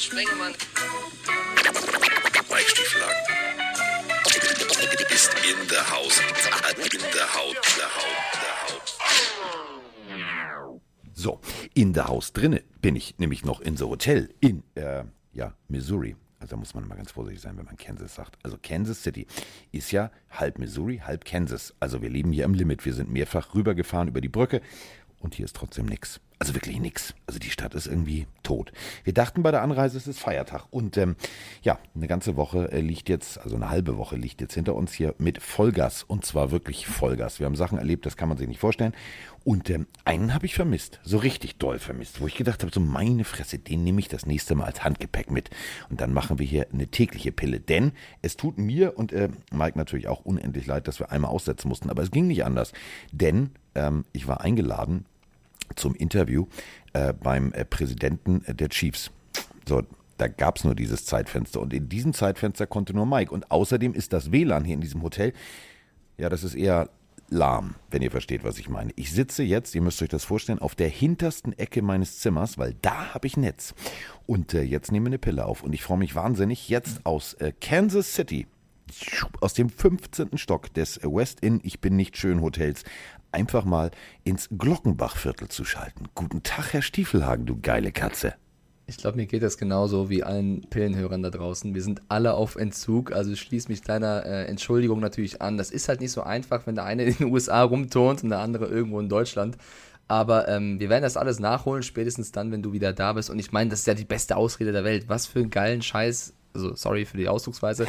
Sprengemann. Mike Stieflagen. Ist in der Haus. In der Haut. Der Haut. Der Haut. So, in der Haus drinne bin ich nämlich noch in so Hotel in äh, ja, Missouri. Also da muss man mal ganz vorsichtig sein, wenn man Kansas sagt. Also Kansas City ist ja halb Missouri, halb Kansas. Also wir leben hier im Limit. Wir sind mehrfach rübergefahren über die Brücke und hier ist trotzdem nichts. Also wirklich nichts. Also die Stadt ist irgendwie tot. Wir dachten bei der Anreise, es ist Feiertag. Und ähm, ja, eine ganze Woche äh, liegt jetzt, also eine halbe Woche liegt jetzt hinter uns hier mit Vollgas. Und zwar wirklich Vollgas. Wir haben Sachen erlebt, das kann man sich nicht vorstellen. Und ähm, einen habe ich vermisst. So richtig doll vermisst. Wo ich gedacht habe, so meine Fresse, den nehme ich das nächste Mal als Handgepäck mit. Und dann machen wir hier eine tägliche Pille. Denn es tut mir und äh, Mike natürlich auch unendlich leid, dass wir einmal aussetzen mussten. Aber es ging nicht anders. Denn ähm, ich war eingeladen zum Interview äh, beim äh, Präsidenten der Chiefs. So, da gab es nur dieses Zeitfenster und in diesem Zeitfenster konnte nur Mike. Und außerdem ist das WLAN hier in diesem Hotel, ja, das ist eher lahm, wenn ihr versteht, was ich meine. Ich sitze jetzt, ihr müsst euch das vorstellen, auf der hintersten Ecke meines Zimmers, weil da habe ich Netz. Und äh, jetzt nehme ich eine Pille auf und ich freue mich wahnsinnig, jetzt aus äh, Kansas City, aus dem 15. Stock des West Inn Ich bin nicht schön Hotels, einfach mal ins Glockenbachviertel zu schalten. Guten Tag, Herr Stiefelhagen, du geile Katze. Ich glaube, mir geht das genauso wie allen Pillenhörern da draußen. Wir sind alle auf Entzug, also schließe mich kleiner äh, Entschuldigung natürlich an. Das ist halt nicht so einfach, wenn der eine in den USA rumturnt und der andere irgendwo in Deutschland. Aber ähm, wir werden das alles nachholen, spätestens dann, wenn du wieder da bist. Und ich meine, das ist ja die beste Ausrede der Welt. Was für einen geilen Scheiß also sorry für die Ausdrucksweise,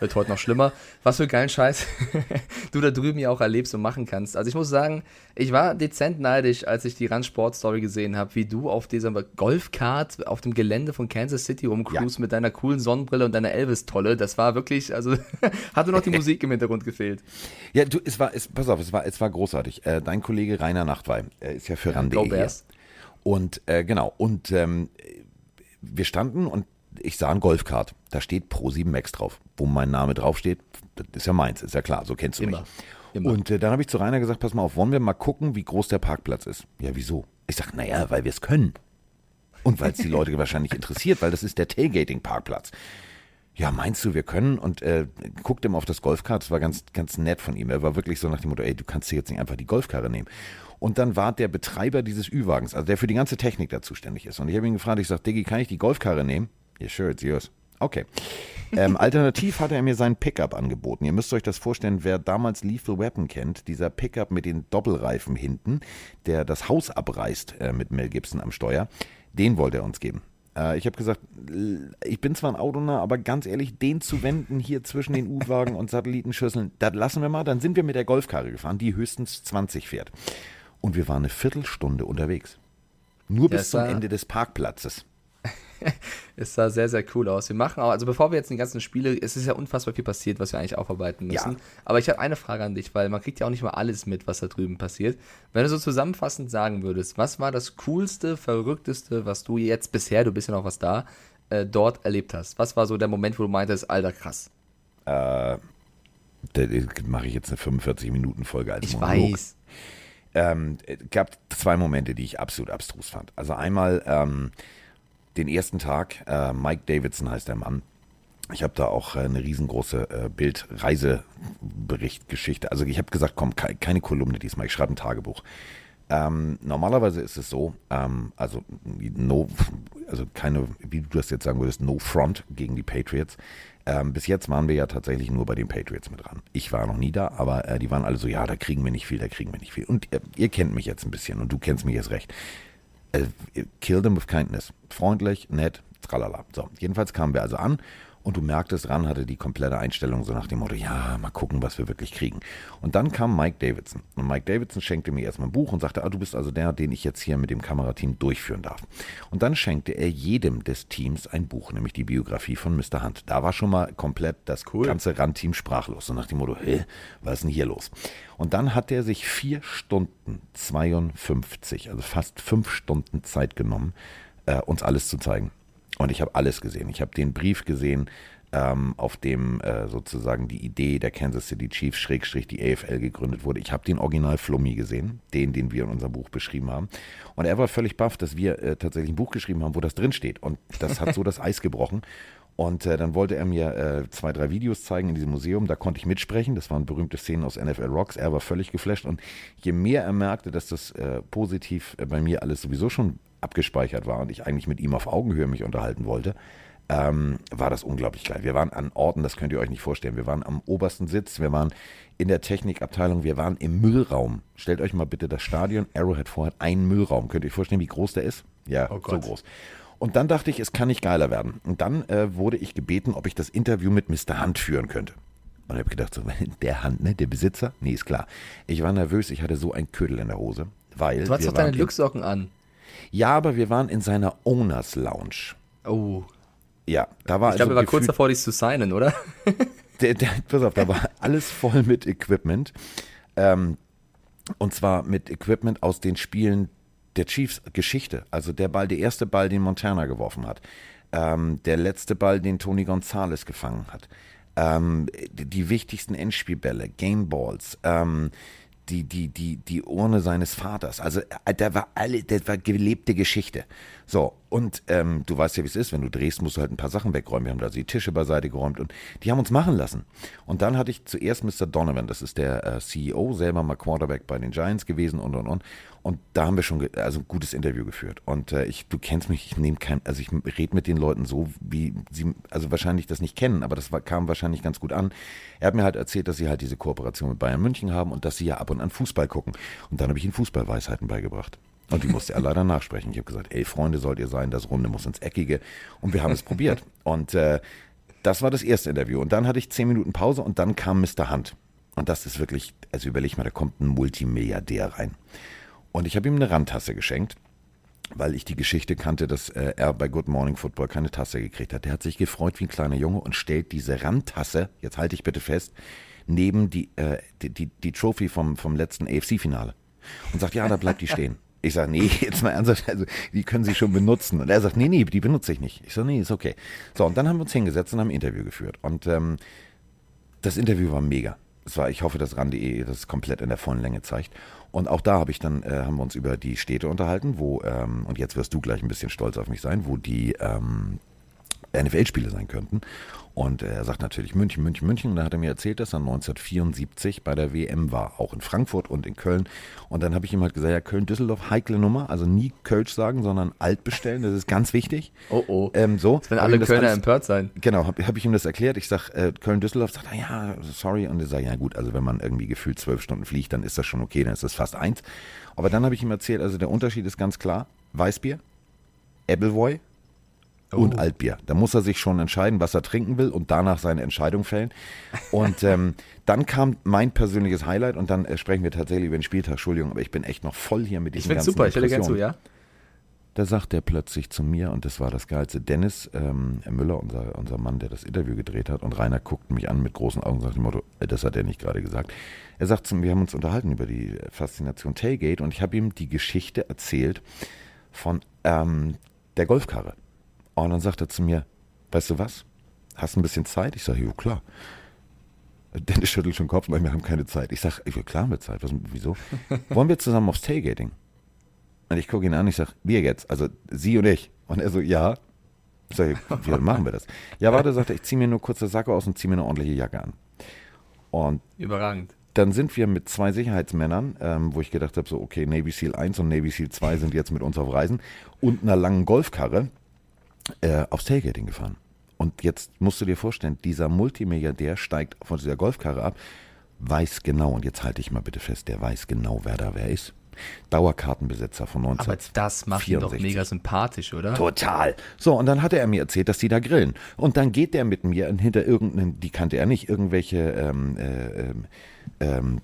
wird heute noch schlimmer. Was für geilen Scheiß du da drüben ja auch erlebst und machen kannst. Also ich muss sagen, ich war dezent neidisch, als ich die Run Sport Story gesehen habe, wie du auf dieser Golfkart auf dem Gelände von Kansas City rumcruist ja. mit deiner coolen Sonnenbrille und deiner Elvis-Tolle. Das war wirklich, also hatte noch die Musik im Hintergrund gefehlt. Ja, du, es war, es, pass auf, es war, es war großartig. Äh, dein Kollege Rainer Nachtwey er ist ja für RAN.de hier. Und äh, genau, und ähm, wir standen und ich sah ein Golfkart, da steht Pro7 Max drauf. Wo mein Name draufsteht, das ist ja meins, ist ja klar, so kennst du Immer. mich. Immer. Und äh, dann habe ich zu Rainer gesagt, pass mal auf, wollen wir mal gucken, wie groß der Parkplatz ist? Ja, wieso? Ich sage, naja, weil wir es können. Und weil es die Leute wahrscheinlich interessiert, weil das ist der Tailgating-Parkplatz. Ja, meinst du, wir können? Und äh, guckte ihm auf das Golfkart, das war ganz, ganz nett von ihm. Er war wirklich so nach dem Motto, ey, du kannst dir jetzt nicht einfach die Golfkarre nehmen. Und dann war der Betreiber dieses Ü-Wagens, also der für die ganze Technik da zuständig ist. Und ich habe ihn gefragt, ich sage, Diggi, kann ich die Golfkarre nehmen? Yeah, sure, it's yours. Okay. Ähm, alternativ hat er mir seinen Pickup angeboten. Ihr müsst euch das vorstellen, wer damals Lethal Weapon kennt, dieser Pickup mit den Doppelreifen hinten, der das Haus abreißt äh, mit Mel Gibson am Steuer, den wollte er uns geben. Äh, ich habe gesagt, ich bin zwar ein Autonah, aber ganz ehrlich, den zu wenden hier zwischen den U-Wagen und Satellitenschüsseln, das lassen wir mal. Dann sind wir mit der Golfkarre gefahren, die höchstens 20 fährt. Und wir waren eine Viertelstunde unterwegs. Nur bis zum Ende des Parkplatzes. es sah sehr, sehr cool aus. Wir machen auch, also bevor wir jetzt die ganzen Spiele, es ist ja unfassbar viel passiert, was wir eigentlich aufarbeiten müssen. Ja. Aber ich habe eine Frage an dich, weil man kriegt ja auch nicht mal alles mit, was da drüben passiert. Wenn du so zusammenfassend sagen würdest, was war das coolste, verrückteste, was du jetzt bisher, du bist ja noch was da, äh, dort erlebt hast? Was war so der Moment, wo du meintest, alter krass? Äh, da mache ich jetzt eine 45-Minuten-Folge als Ich Monolog. weiß. Ähm, es gab zwei Momente, die ich absolut abstrus fand. Also einmal ähm, den ersten Tag. Äh, Mike Davidson heißt der Mann. Ich habe da auch äh, eine riesengroße äh, Bildreiseberichtgeschichte. Also ich habe gesagt, komm, ke keine Kolumne diesmal, ich schreibe ein Tagebuch. Ähm, normalerweise ist es so, ähm, also no, also keine, wie du das jetzt sagen würdest, no front gegen die Patriots. Ähm, bis jetzt waren wir ja tatsächlich nur bei den Patriots mit dran. Ich war noch nie da, aber äh, die waren alle so, ja, da kriegen wir nicht viel, da kriegen wir nicht viel. Und äh, ihr kennt mich jetzt ein bisschen und du kennst mich jetzt recht. Äh, kill them with kindness. Freundlich, nett, tralala. So, jedenfalls kamen wir also an und du merktest, Ran hatte die komplette Einstellung so nach dem Motto, ja, mal gucken, was wir wirklich kriegen. Und dann kam Mike Davidson. Und Mike Davidson schenkte mir erstmal ein Buch und sagte, ah, du bist also der, den ich jetzt hier mit dem Kamerateam durchführen darf. Und dann schenkte er jedem des Teams ein Buch, nämlich die Biografie von Mr. Hunt. Da war schon mal komplett das cool. ganze Rand-Team sprachlos. So nach dem Motto, hä, was ist denn hier los? Und dann hat er sich vier Stunden 52, also fast fünf Stunden Zeit genommen, äh, uns alles zu zeigen. Und ich habe alles gesehen. Ich habe den Brief gesehen, ähm, auf dem äh, sozusagen die Idee der Kansas City Chiefs Schrägstrich die AFL gegründet wurde. Ich habe den Original Flummi gesehen, den, den wir in unserem Buch beschrieben haben. Und er war völlig baff, dass wir äh, tatsächlich ein Buch geschrieben haben, wo das drin steht. Und das hat so das Eis gebrochen. Und äh, dann wollte er mir äh, zwei, drei Videos zeigen in diesem Museum. Da konnte ich mitsprechen. Das waren berühmte Szenen aus NFL Rocks. Er war völlig geflasht. Und je mehr er merkte, dass das äh, positiv äh, bei mir alles sowieso schon abgespeichert war und ich eigentlich mit ihm auf Augenhöhe mich unterhalten wollte, ähm, war das unglaublich geil. Wir waren an Orten, das könnt ihr euch nicht vorstellen. Wir waren am obersten Sitz, wir waren in der Technikabteilung, wir waren im Müllraum. Stellt euch mal bitte das Stadion Arrowhead vor, hat einen Müllraum. Könnt ihr euch vorstellen, wie groß der ist? Ja, Oh so groß. Und dann dachte ich, es kann nicht geiler werden. Und dann äh, wurde ich gebeten, ob ich das Interview mit Mr. Hunt führen könnte. Und ich habe gedacht, so, der Hand, ne, der Besitzer? Nee, ist klar. Ich war nervös, ich hatte so ein Ködel in der Hose. Weil Du hast wir doch deine Glückssocken an. Ja, aber wir waren in seiner Owners Lounge. Oh. Ja, da war Ich glaube, also er war kurz davor, dich zu signen, oder? der, der, pass auf, da war alles voll mit Equipment. Ähm, und zwar mit Equipment aus den Spielen der Chiefs Geschichte. Also der Ball, der erste Ball, den Montana geworfen hat. Ähm, der letzte Ball, den Tony Gonzalez gefangen hat. Ähm, die, die wichtigsten Endspielbälle, Gameballs, ähm, die, die, die, die Urne seines Vaters. Also äh, da war alle, das war gelebte Geschichte. So, und ähm, du weißt ja, wie es ist, wenn du drehst, musst du halt ein paar Sachen wegräumen. Wir haben da die Tische beiseite geräumt und die haben uns machen lassen. Und dann hatte ich zuerst Mr. Donovan, das ist der äh, CEO, selber mal Quarterback bei den Giants gewesen und und und. Und da haben wir schon also ein gutes Interview geführt. Und äh, ich, du kennst mich, ich nehme kein, also ich rede mit den Leuten so, wie sie, also wahrscheinlich das nicht kennen, aber das war, kam wahrscheinlich ganz gut an. Er hat mir halt erzählt, dass sie halt diese Kooperation mit Bayern München haben und dass sie ja ab und an Fußball gucken. Und dann habe ich ihnen Fußballweisheiten beigebracht. Und die musste er leider nachsprechen. Ich habe gesagt, ey Freunde, sollt ihr sein, das Runde muss ins Eckige. Und wir haben es probiert. Und äh, das war das erste Interview. Und dann hatte ich zehn Minuten Pause und dann kam Mr. Hunt. Und das ist wirklich, also überleg mal, da kommt ein Multimilliardär rein. Und ich habe ihm eine Randtasse geschenkt, weil ich die Geschichte kannte, dass äh, er bei Good Morning Football keine Tasse gekriegt hat. Der hat sich gefreut wie ein kleiner Junge und stellt diese Randtasse, jetzt halte ich bitte fest, neben die, äh, die, die, die Trophy vom, vom letzten AFC-Finale. Und sagt, ja, da bleibt die stehen. Ich sage, nee, jetzt mal ernsthaft, also die können Sie schon benutzen. Und er sagt, nee, nee, die benutze ich nicht. Ich sage, nee, ist okay. So, und dann haben wir uns hingesetzt und haben ein Interview geführt. Und ähm, das Interview war mega. Es war, ich hoffe, dass RAN.de das komplett in der vollen Länge zeigt. Und auch da habe ich dann, äh, haben wir uns über die Städte unterhalten, wo, ähm, und jetzt wirst du gleich ein bisschen stolz auf mich sein, wo die ähm, NFL-Spiele sein könnten. Und er sagt natürlich München, München, München. Und da hat er mir erzählt, dass er 1974 bei der WM war, auch in Frankfurt und in Köln. Und dann habe ich ihm halt gesagt, ja, Köln-Düsseldorf, heikle Nummer. Also nie Kölsch sagen, sondern alt bestellen. Das ist ganz wichtig. Oh oh. Ähm, so. Jetzt werden alle Kölner alles- empört sein. Genau, habe hab ich ihm das erklärt. Ich sag, äh, Köln-Düsseldorf sagt er, ja, sorry. Und er sagt, ja gut, also wenn man irgendwie gefühlt zwölf Stunden fliegt, dann ist das schon okay, dann ist das fast eins. Aber dann habe ich ihm erzählt, also der Unterschied ist ganz klar, Weißbier, Appleboy und Altbier. Da muss er sich schon entscheiden, was er trinken will und danach seine Entscheidung fällen. Und ähm, dann kam mein persönliches Highlight und dann äh, sprechen wir tatsächlich über den Spieltag. Entschuldigung, aber ich bin echt noch voll hier mit Ich diesen finde ganzen super, ich hätte gern zu, ja? Da sagt er plötzlich zu mir, und das war das Geilste, Dennis ähm, Müller, unser, unser Mann, der das Interview gedreht hat, und Rainer guckt mich an mit großen Augen und sagt dem Motto, äh, das hat er nicht gerade gesagt. Er sagt zu mir, wir haben uns unterhalten über die Faszination Tailgate und ich habe ihm die Geschichte erzählt von ähm, der Golfkarre. Und dann sagt er zu mir, weißt du was, hast du ein bisschen Zeit? Ich sage, ja klar. Dennis schüttelt schon den Kopf, weil wir haben keine Zeit. Ich sage, klar haben wir Zeit. Was, wieso? Wollen wir zusammen aufs Tailgating? Und ich gucke ihn an, ich sage, wir jetzt, also Sie und ich. Und er so, ja. Ich sage, wie machen wir das? Ja, warte, sagt er, ich ziehe mir nur kurze Sacke aus und ziehe mir eine ordentliche Jacke an. Und Überragend. dann sind wir mit zwei Sicherheitsmännern, ähm, wo ich gedacht habe, so, okay, Navy SEAL 1 und Navy SEAL 2 sind jetzt mit uns auf Reisen und einer langen Golfkarre äh, aufs Tailgating gefahren. Und jetzt musst du dir vorstellen, dieser Multimilliardär steigt von dieser Golfkarre ab, weiß genau, und jetzt halte ich mal bitte fest, der weiß genau, wer da wer ist. Dauerkartenbesitzer von 19. Aber das macht ihn doch 64. mega sympathisch, oder? Total. So, und dann hatte er mir erzählt, dass die da grillen. Und dann geht der mit mir hinter irgendeinen, die kannte er nicht, irgendwelche ähm, äh, ähm, ähm,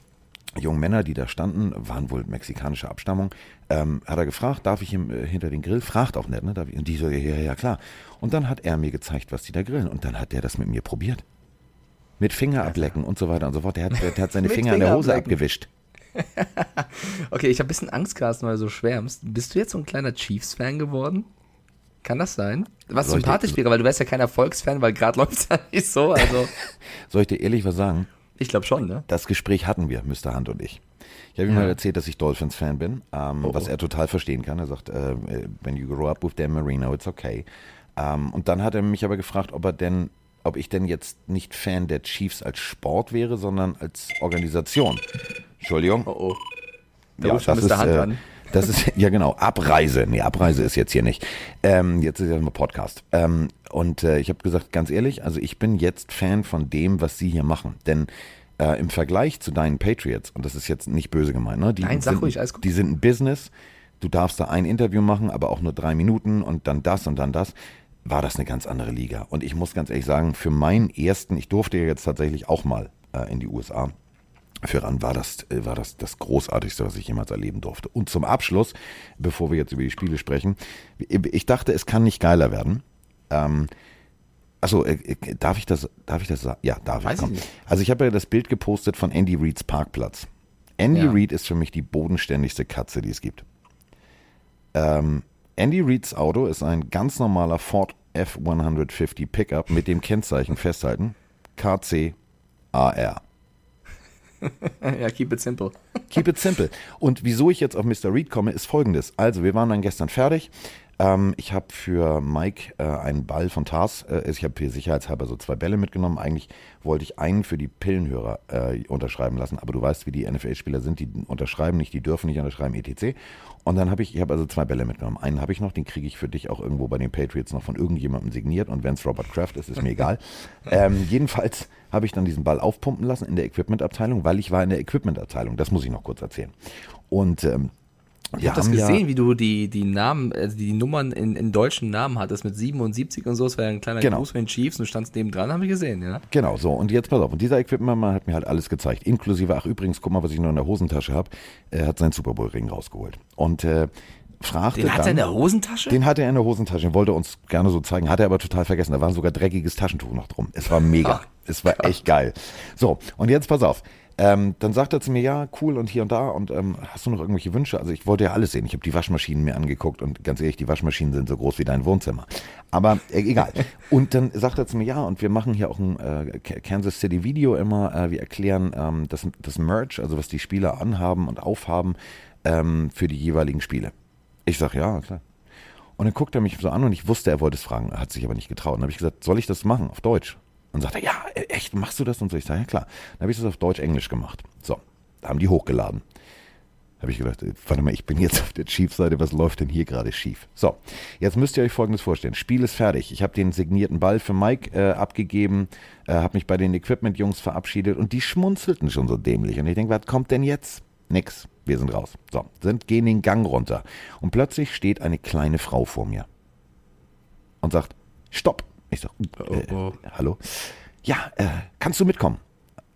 jungen Männer, die da standen, waren wohl mexikanischer Abstammung, ähm, hat er gefragt, darf ich ihm äh, hinter den Grill? Fragt auch nicht, ne? Darf ich? Und die so, ja, ja, ja, klar. Und dann hat er mir gezeigt, was die da grillen. Und dann hat der das mit mir probiert. Mit Finger ablecken und so weiter und so fort. Der hat, der hat seine Mit Finger an der Finger Hose ablecken. abgewischt. Okay, ich habe ein bisschen Angst, Carsten, weil du so schwärmst. Bist du jetzt so ein kleiner Chiefs-Fan geworden? Kann das sein? Was Soll sympathisch wäre, weil du wärst ja kein Erfolgsfan, weil gerade läuft es ja nicht so. Also, Soll ich dir ehrlich was sagen? Ich glaube schon, ne? Das Gespräch hatten wir, Mr. Hunt und ich. Ich habe ihm Ja. mal erzählt, dass ich Dolphins-Fan bin, ähm, Oh, was oh. er total verstehen kann. Er sagt, äh, when you grow up with Dan Marino, it's okay. Ähm, und dann hat er mich aber gefragt, ob er denn, ob ich denn jetzt nicht Fan der Chiefs als Sport wäre, sondern als Organisation. Entschuldigung. Oh, oh. Da ruft schon Mr. Hunt äh, an. Das ist, ja genau, Abreise. Nee, Abreise ist jetzt hier nicht. Ähm, jetzt ist ja mal Podcast. Ähm, und äh, ich habe gesagt, ganz ehrlich, also ich bin jetzt Fan von dem, was Sie hier machen. Denn äh, im Vergleich zu deinen Patriots, und das ist jetzt nicht böse gemeint, ne? Die Nein, sag sind, ruhig, alles gut. Die sind ein Business. Du darfst da ein Interview machen, aber auch nur drei Minuten und dann das und dann das. War das eine ganz andere Liga. Und ich muss ganz ehrlich sagen, für meinen ersten, ich durfte ja jetzt tatsächlich auch mal äh, in die USA. Für Ran war das, äh, war das das Großartigste, was ich jemals erleben durfte. Und zum Abschluss, bevor wir jetzt über die Spiele sprechen, ich dachte, es kann nicht geiler werden. Ähm, Achso, äh, äh, darf ich das, darf ich das sagen? Ja, darf Weiß ich. ich. Also ich habe ja das Bild gepostet von Andy Reeds Parkplatz. Andy Ja. Reid ist für mich die bodenständigste Katze, die es gibt. Ähm, Andy Reeds Auto ist ein ganz normaler Ford F150 Pickup mit dem Kennzeichen festhalten KC AR. ja, keep it simple. Keep it simple. Und wieso ich jetzt auf Mr. Reed komme, ist folgendes. Also, wir waren dann gestern fertig. Ähm, ich habe für Mike äh, einen Ball von Tars, äh, ich habe hier sicherheitshalber so zwei Bälle mitgenommen. Eigentlich wollte ich einen für die Pillenhörer äh, unterschreiben lassen, aber du weißt, wie die NFL-Spieler sind, die unterschreiben nicht, die dürfen nicht unterschreiben, etc. Und dann habe ich, ich habe also zwei Bälle mitgenommen. Einen habe ich noch, den kriege ich für dich auch irgendwo bei den Patriots noch von irgendjemandem signiert und wenn es Robert Kraft ist, ist mir egal. ähm, jedenfalls habe ich dann diesen Ball aufpumpen lassen in der Equipment-Abteilung, weil ich war in der Equipment-Abteilung. Das muss ich noch kurz erzählen. Und ähm, Ich habe das gesehen, ja, wie du die, die Namen, also die Nummern in, in deutschen Namen hattest mit 77 und so. Das war ja ein kleiner Genau. Gruß von den Chiefs und du standst neben dran, habe ich gesehen, ja. Genau, so. Und jetzt pass auf. Und dieser Equipment-Mann hat mir halt alles gezeigt. Inklusive, ach übrigens, guck mal, was ich noch in der Hosentasche habe. Er hat seinen Super Bowl-Ring rausgeholt. Und äh, fragte Den hat dann, er in der Hosentasche? Den hatte er in der Hosentasche, wollte uns gerne so zeigen, hat er aber total vergessen. Da war sogar dreckiges Taschentuch noch drum. Es war mega. Es war echt geil. So, und jetzt pass auf. Ähm, dann sagt er zu mir, ja, cool und hier und da und ähm, hast du noch irgendwelche Wünsche? Also ich wollte ja alles sehen. Ich habe die Waschmaschinen mir angeguckt und ganz ehrlich, die Waschmaschinen sind so groß wie dein Wohnzimmer. Aber äh, egal. Und dann sagt er zu mir, ja, und wir machen hier auch ein äh, Kansas City Video immer. Äh, wir erklären ähm, das, das Merch, also was die Spieler anhaben und aufhaben ähm, für die jeweiligen Spiele. Ich sag ja, klar. Und dann guckt er mich so an und ich wusste, er wollte es fragen, hat sich aber nicht getraut. Und dann habe ich gesagt, soll ich das machen auf Deutsch? Und sagt er, ja, e- echt, machst du das? Und so, ich sage, ja klar. Dann habe ich das auf Deutsch-Englisch gemacht. So, haben die hochgeladen. Habe ich gedacht, äh, warte mal, ich bin jetzt auf der Chief-Seite, was läuft denn hier gerade schief? So, jetzt müsst ihr euch Folgendes vorstellen. Spiel ist fertig. Ich habe den signierten Ball für Mike äh, abgegeben, äh, habe mich bei den Equipment-Jungs verabschiedet und die schmunzelten schon so dämlich. Und ich denke, was kommt denn jetzt? Nix. Wir sind raus. So, sind, gehen den Gang runter. Und plötzlich steht eine kleine Frau vor mir und sagt, stopp. Ich sag, äh, Oh, oh. hallo? Ja, äh, kannst du mitkommen?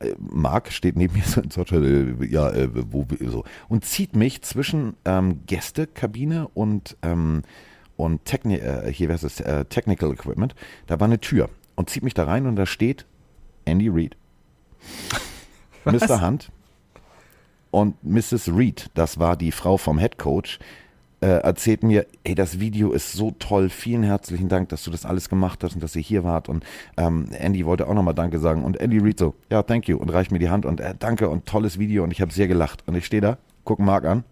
Äh, Marc steht neben mir so und sagt, äh, ja, äh, wo, so. Und zieht mich zwischen ähm, Gästekabine und, ähm, und Techni äh, hier wäre es äh, Technical Equipment. Da war eine Tür und zieht mich da rein und da steht Andy Reid, Mr. Hunt und Mrs. Reid, das war die Frau vom Head Coach, äh, erzählt mir, ey, das Video ist so toll, vielen herzlichen Dank, dass du das alles gemacht hast und dass ihr hier wart. Und ähm, Andy wollte auch nochmal Danke sagen. Und Andy Reid so, ja, thank you und reicht mir die Hand und äh, danke und tolles Video und ich habe sehr gelacht. Und ich stehe da, guck Marc an.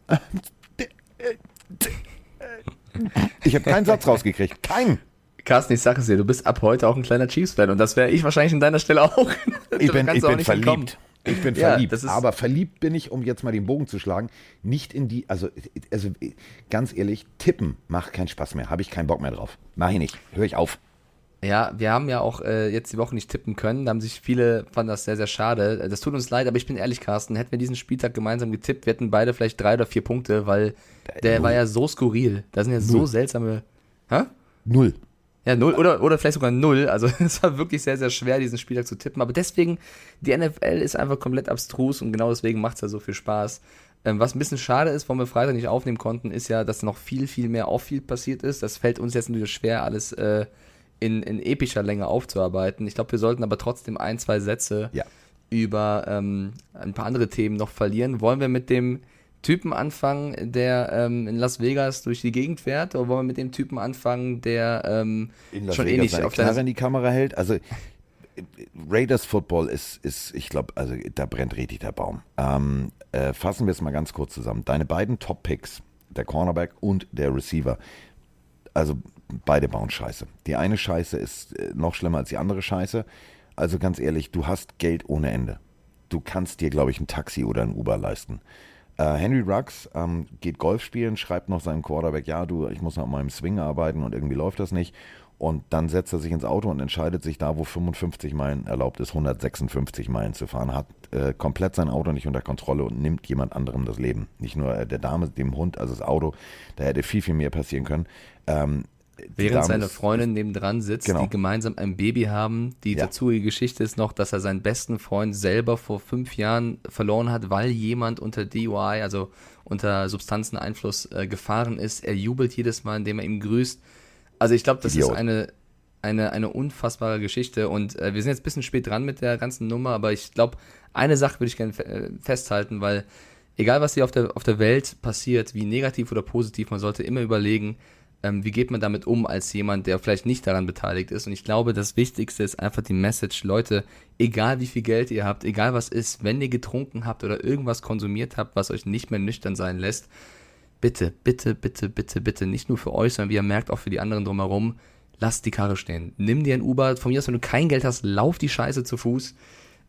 Ich habe keinen Satz rausgekriegt. Keinen. Carsten, ich sage es dir, du bist ab heute auch ein kleiner Chiefs-Fan und das wäre ich wahrscheinlich an deiner Stelle auch. Ich bin, ich bin nicht entkommen. Ich bin Ja, verliebt. das ist- Aber verliebt bin ich, um jetzt mal den Bogen zu schlagen, nicht in die, also, also ganz ehrlich, tippen macht keinen Spaß mehr. Habe ich keinen Bock mehr drauf. Mach ich nicht. Höre ich auf. Ja, wir haben ja auch äh, jetzt die Woche nicht tippen können. Da haben sich viele, fanden das sehr, sehr schade. Das tut uns leid, aber ich bin ehrlich, Carsten, hätten wir diesen Spieltag gemeinsam getippt, wir hätten beide vielleicht drei oder vier Punkte, weil der null. war ja so skurril. Da sind ja so Null. seltsame. Hä? Null. Ja, null oder, oder vielleicht sogar null. Also es war wirklich sehr, sehr schwer, diesen Spieltag zu tippen. Aber deswegen, die NFL ist einfach komplett abstrus und genau deswegen macht es ja so viel Spaß. Ähm, was ein bisschen schade ist, warum wir Freitag nicht aufnehmen konnten, ist ja, dass noch viel, viel mehr Off-Field passiert ist. Das fällt uns jetzt natürlich schwer, alles äh, in, in epischer Länge aufzuarbeiten. Ich glaube, wir sollten aber trotzdem ein, zwei Sätze Ja. über ähm, ein paar andere Themen noch verlieren. Wollen wir mit dem Typen anfangen, der ähm, in Las Vegas durch die Gegend fährt, oder wollen wir mit dem Typen anfangen, der ähm, in Las schon Vegas ähnlich seine auf Knarre der in die Kamera hält. Also Raiders Football ist, ist ich glaube, also da brennt richtig der Baum. Ähm, äh, fassen wir es mal ganz kurz zusammen. Deine beiden Top-Picks, der Cornerback und der Receiver, also beide bauen Scheiße. Die eine Scheiße ist äh, noch schlimmer als die andere Scheiße. Also ganz ehrlich, du hast Geld ohne Ende. Du kannst dir, glaube ich, ein Taxi oder ein Uber leisten. Äh, Henry Ruggs ähm, geht Golf spielen, schreibt noch seinem Quarterback, ja, du, ich muss noch an meinem Swing arbeiten und irgendwie läuft das nicht. Und dann setzt er sich ins Auto und entscheidet sich da, wo 55 Meilen erlaubt ist, 156 Meilen zu fahren, hat äh, komplett sein Auto nicht unter Kontrolle und nimmt jemand anderem das Leben. Nicht nur äh, der Dame, dem Hund, also das Auto, da hätte viel, viel mehr passieren können. Ähm, Während seine Freundin nebendran sitzt, Genau. die gemeinsam ein Baby haben. Die Ja. dazugehörige Geschichte ist noch, dass er seinen besten Freund selber vor fünf Jahren verloren hat, weil jemand unter DUI, also unter Substanzeneinfluss, äh, gefahren ist. Er jubelt jedes Mal, indem er ihm grüßt. Also ich glaube, das Idiot. ist eine, eine, eine unfassbare Geschichte. Und äh, wir sind jetzt ein bisschen spät dran mit der ganzen Nummer, aber ich glaube, eine Sache würde ich gerne fe- äh, festhalten, weil egal was hier auf der, auf der Welt passiert, wie negativ oder positiv, man sollte immer überlegen, ähm, wie geht man damit um als jemand, der vielleicht nicht daran beteiligt ist. Und ich glaube, das Wichtigste ist einfach die Message, Leute, egal wie viel Geld ihr habt, egal was ist, wenn ihr getrunken habt oder irgendwas konsumiert habt, was euch nicht mehr nüchtern sein lässt, bitte, bitte, bitte, bitte, bitte, nicht nur für euch, sondern wie ihr merkt, auch für die anderen drumherum, lasst die Karre stehen. Nimm dir ein Uber, von mir aus, wenn du kein Geld hast, lauf die Scheiße zu Fuß,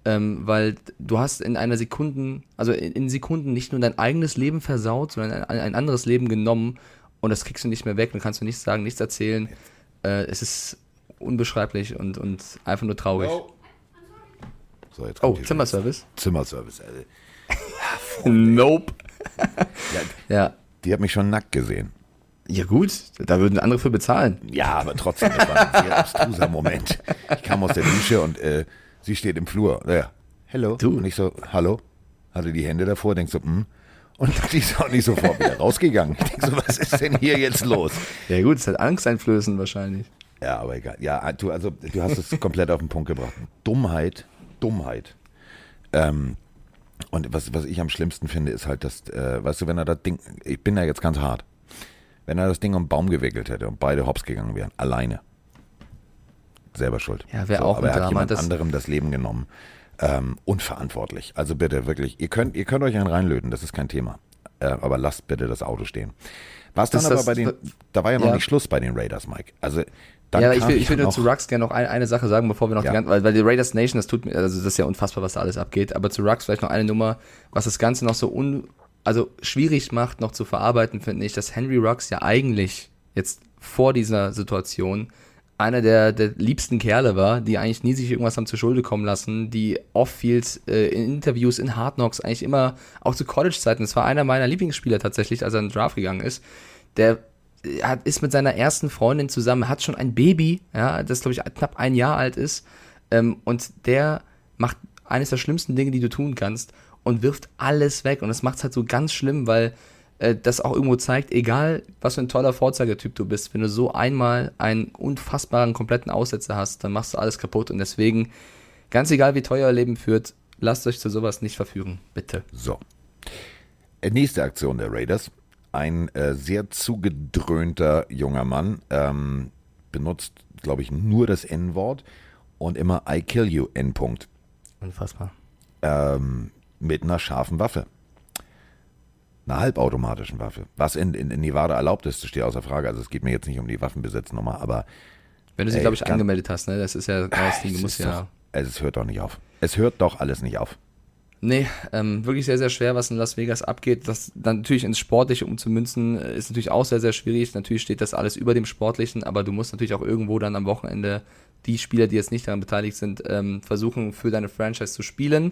ähm, weil du hast in einer Sekunden, also in, in Sekunden nicht nur dein eigenes Leben versaut, sondern ein, ein anderes Leben genommen und das kriegst du nicht mehr weg und kannst du nichts sagen, nichts erzählen. Äh, es ist unbeschreiblich und, und einfach nur traurig. So, jetzt Oh, kommt die Zimmerservice? Zimmerservice. Also, Nope. ja, Ja. die hat mich schon nackt gesehen. Ja gut, da würden andere für bezahlen. Ja, aber trotzdem, das war ein sehr abstruser Moment. Ich kam aus der Dusche und äh, sie steht im Flur. Ja, hello. Du. Und ich so, hallo. Hatte die Hände davor, denk so, hm. Und die ist auch nicht sofort wieder rausgegangen. Ich denk so, was ist denn hier jetzt los? Ja gut, es hat angsteinflößend wahrscheinlich. Ja, aber egal. Ja, du, also, du hast es komplett auf den Punkt gebracht. Dummheit, Dummheit. Ähm, und was, was ich am schlimmsten finde, ist halt, dass, äh, weißt du, wenn er das Ding, ich bin da jetzt ganz hart, wenn er das Ding um den Baum gewickelt hätte und beide hops gegangen wären, alleine, selber schuld. Ja, wär auch aber ein er hat Drama, jemand anderem das Leben genommen. Ähm, unverantwortlich. Also bitte, wirklich, ihr könnt, ihr könnt euch einen reinlöten, das ist kein Thema. Äh, aber lasst bitte das Auto stehen. Was dann Das- aber bei den, da war ja noch ja. nicht Schluss bei den Raiders, Mike. Also, dann ja, ich will, ich will nur zu Rux gerne noch eine, eine Sache sagen, bevor wir noch Ja. die ganze, weil, weil die Raiders Nation, das tut mir, also das ist ja unfassbar, was da alles abgeht, aber zu Rux vielleicht noch eine Nummer, was das Ganze noch so un, also schwierig macht, noch zu verarbeiten, finde ich, dass Henry Rux ja eigentlich jetzt vor dieser Situation einer der, der liebsten Kerle war, die eigentlich nie sich irgendwas haben zur Schulde kommen lassen, die off-field äh, in Interviews in Hard Knocks eigentlich immer, auch zu College-Zeiten, das war einer meiner Lieblingsspieler tatsächlich, als er in den Draft gegangen ist, der äh, hat, ist mit seiner ersten Freundin zusammen, hat schon ein Baby, ja, das glaube ich knapp ein Jahr alt ist, ähm, und der macht eines der schlimmsten Dinge, die du tun kannst, und wirft alles weg. Und das macht es halt so ganz schlimm, weil äh, das auch irgendwo zeigt, egal was für ein toller Vorzeigetyp du bist, wenn du so einmal einen unfassbaren, kompletten Aussetzer hast, dann machst du alles kaputt. Und deswegen, ganz egal wie teuer euer Leben führt, lasst euch zu sowas nicht verführen, bitte. So. Äh, Nächste Aktion der Raiders. Ein äh, sehr zugedröhnter junger Mann ähm, benutzt, glaube ich, nur das N-Wort und immer I kill you N-Punkt Unfassbar. ähm, mit einer scharfen Waffe. Einer halbautomatischen Waffe. Was in, in, in Nevada erlaubt ist, steht außer Frage. Also es geht mir jetzt nicht um die Waffenbesitznummer, aber Wenn du sie, Ey, glaube ich, ganz- angemeldet hast, ne? Das ist ja das Ding, du es, musst ja. doch, es, es hört doch nicht auf. Es hört doch alles nicht auf. Nee, ähm, wirklich sehr, sehr schwer, was in Las Vegas abgeht. Das dann natürlich ins Sportliche umzumünzen, äh, ist natürlich auch sehr, sehr schwierig. Natürlich steht das alles über dem Sportlichen, aber du musst natürlich auch irgendwo dann am Wochenende die Spieler, die jetzt nicht daran beteiligt sind, ähm, versuchen, für deine Franchise zu spielen.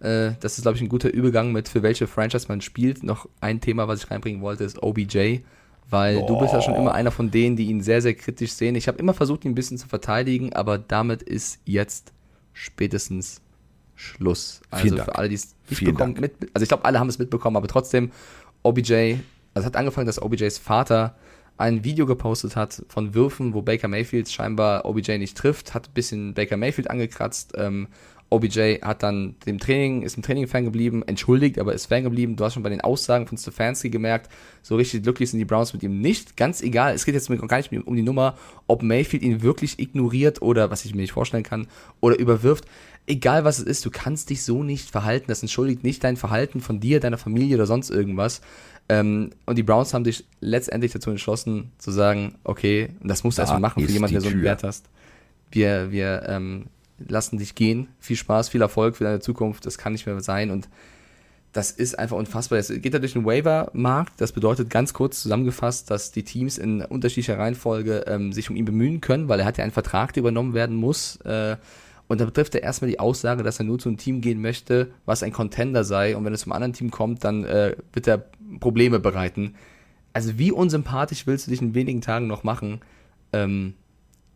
Äh, das ist, glaube ich, ein guter Übergang mit, für welche Franchise man spielt. Noch ein Thema, was ich reinbringen wollte, ist OBJ. Weil du bist ja schon immer einer von denen, die ihn sehr, sehr kritisch sehen. Ich habe immer versucht, ihn ein bisschen zu verteidigen, aber damit ist jetzt spätestens Schluss. Also Vielen Dank. für alle, die es nicht Vielen bekommen, mit, also ich glaube, alle haben es mitbekommen, aber trotzdem, OBJ, also es hat angefangen, dass OBJs Vater ein Video gepostet hat von Würfen, wo Baker Mayfield scheinbar OBJ nicht trifft, hat ein bisschen Baker Mayfield angekratzt. Ähm, OBJ hat dann dem Training, ist im Training Fan geblieben, entschuldigt, aber ist Fan geblieben. Du hast schon bei den Aussagen von Stefanski gemerkt, so richtig glücklich sind die Browns mit ihm nicht. Ganz egal, es geht jetzt gar nicht um die Nummer, ob Mayfield ihn wirklich ignoriert oder, was ich mir nicht vorstellen kann, oder überwirft. Egal was es ist, du kannst dich so nicht verhalten. Das entschuldigt nicht dein Verhalten von dir, deiner Familie oder sonst irgendwas. Ähm, und die Browns haben sich letztendlich dazu entschlossen, zu sagen, okay, das musst du erstmal machen für jemanden, der so einen Wert hast. Wir, wir ähm, lassen dich gehen. Viel Spaß, viel Erfolg für deine Zukunft. Das kann nicht mehr sein. Und das ist einfach unfassbar. Es geht ja durch den Waiver-Markt. Das bedeutet ganz kurz zusammengefasst, dass die Teams in unterschiedlicher Reihenfolge ähm, sich um ihn bemühen können, weil er hat ja einen Vertrag, der übernommen werden muss. Äh, und da betrifft er erstmal die Aussage, dass er nur zu einem Team gehen möchte, was ein Contender sei. Und wenn er zum anderen Team kommt, dann äh, wird er Probleme bereiten. Also wie unsympathisch willst du dich in wenigen Tagen noch machen? Ähm,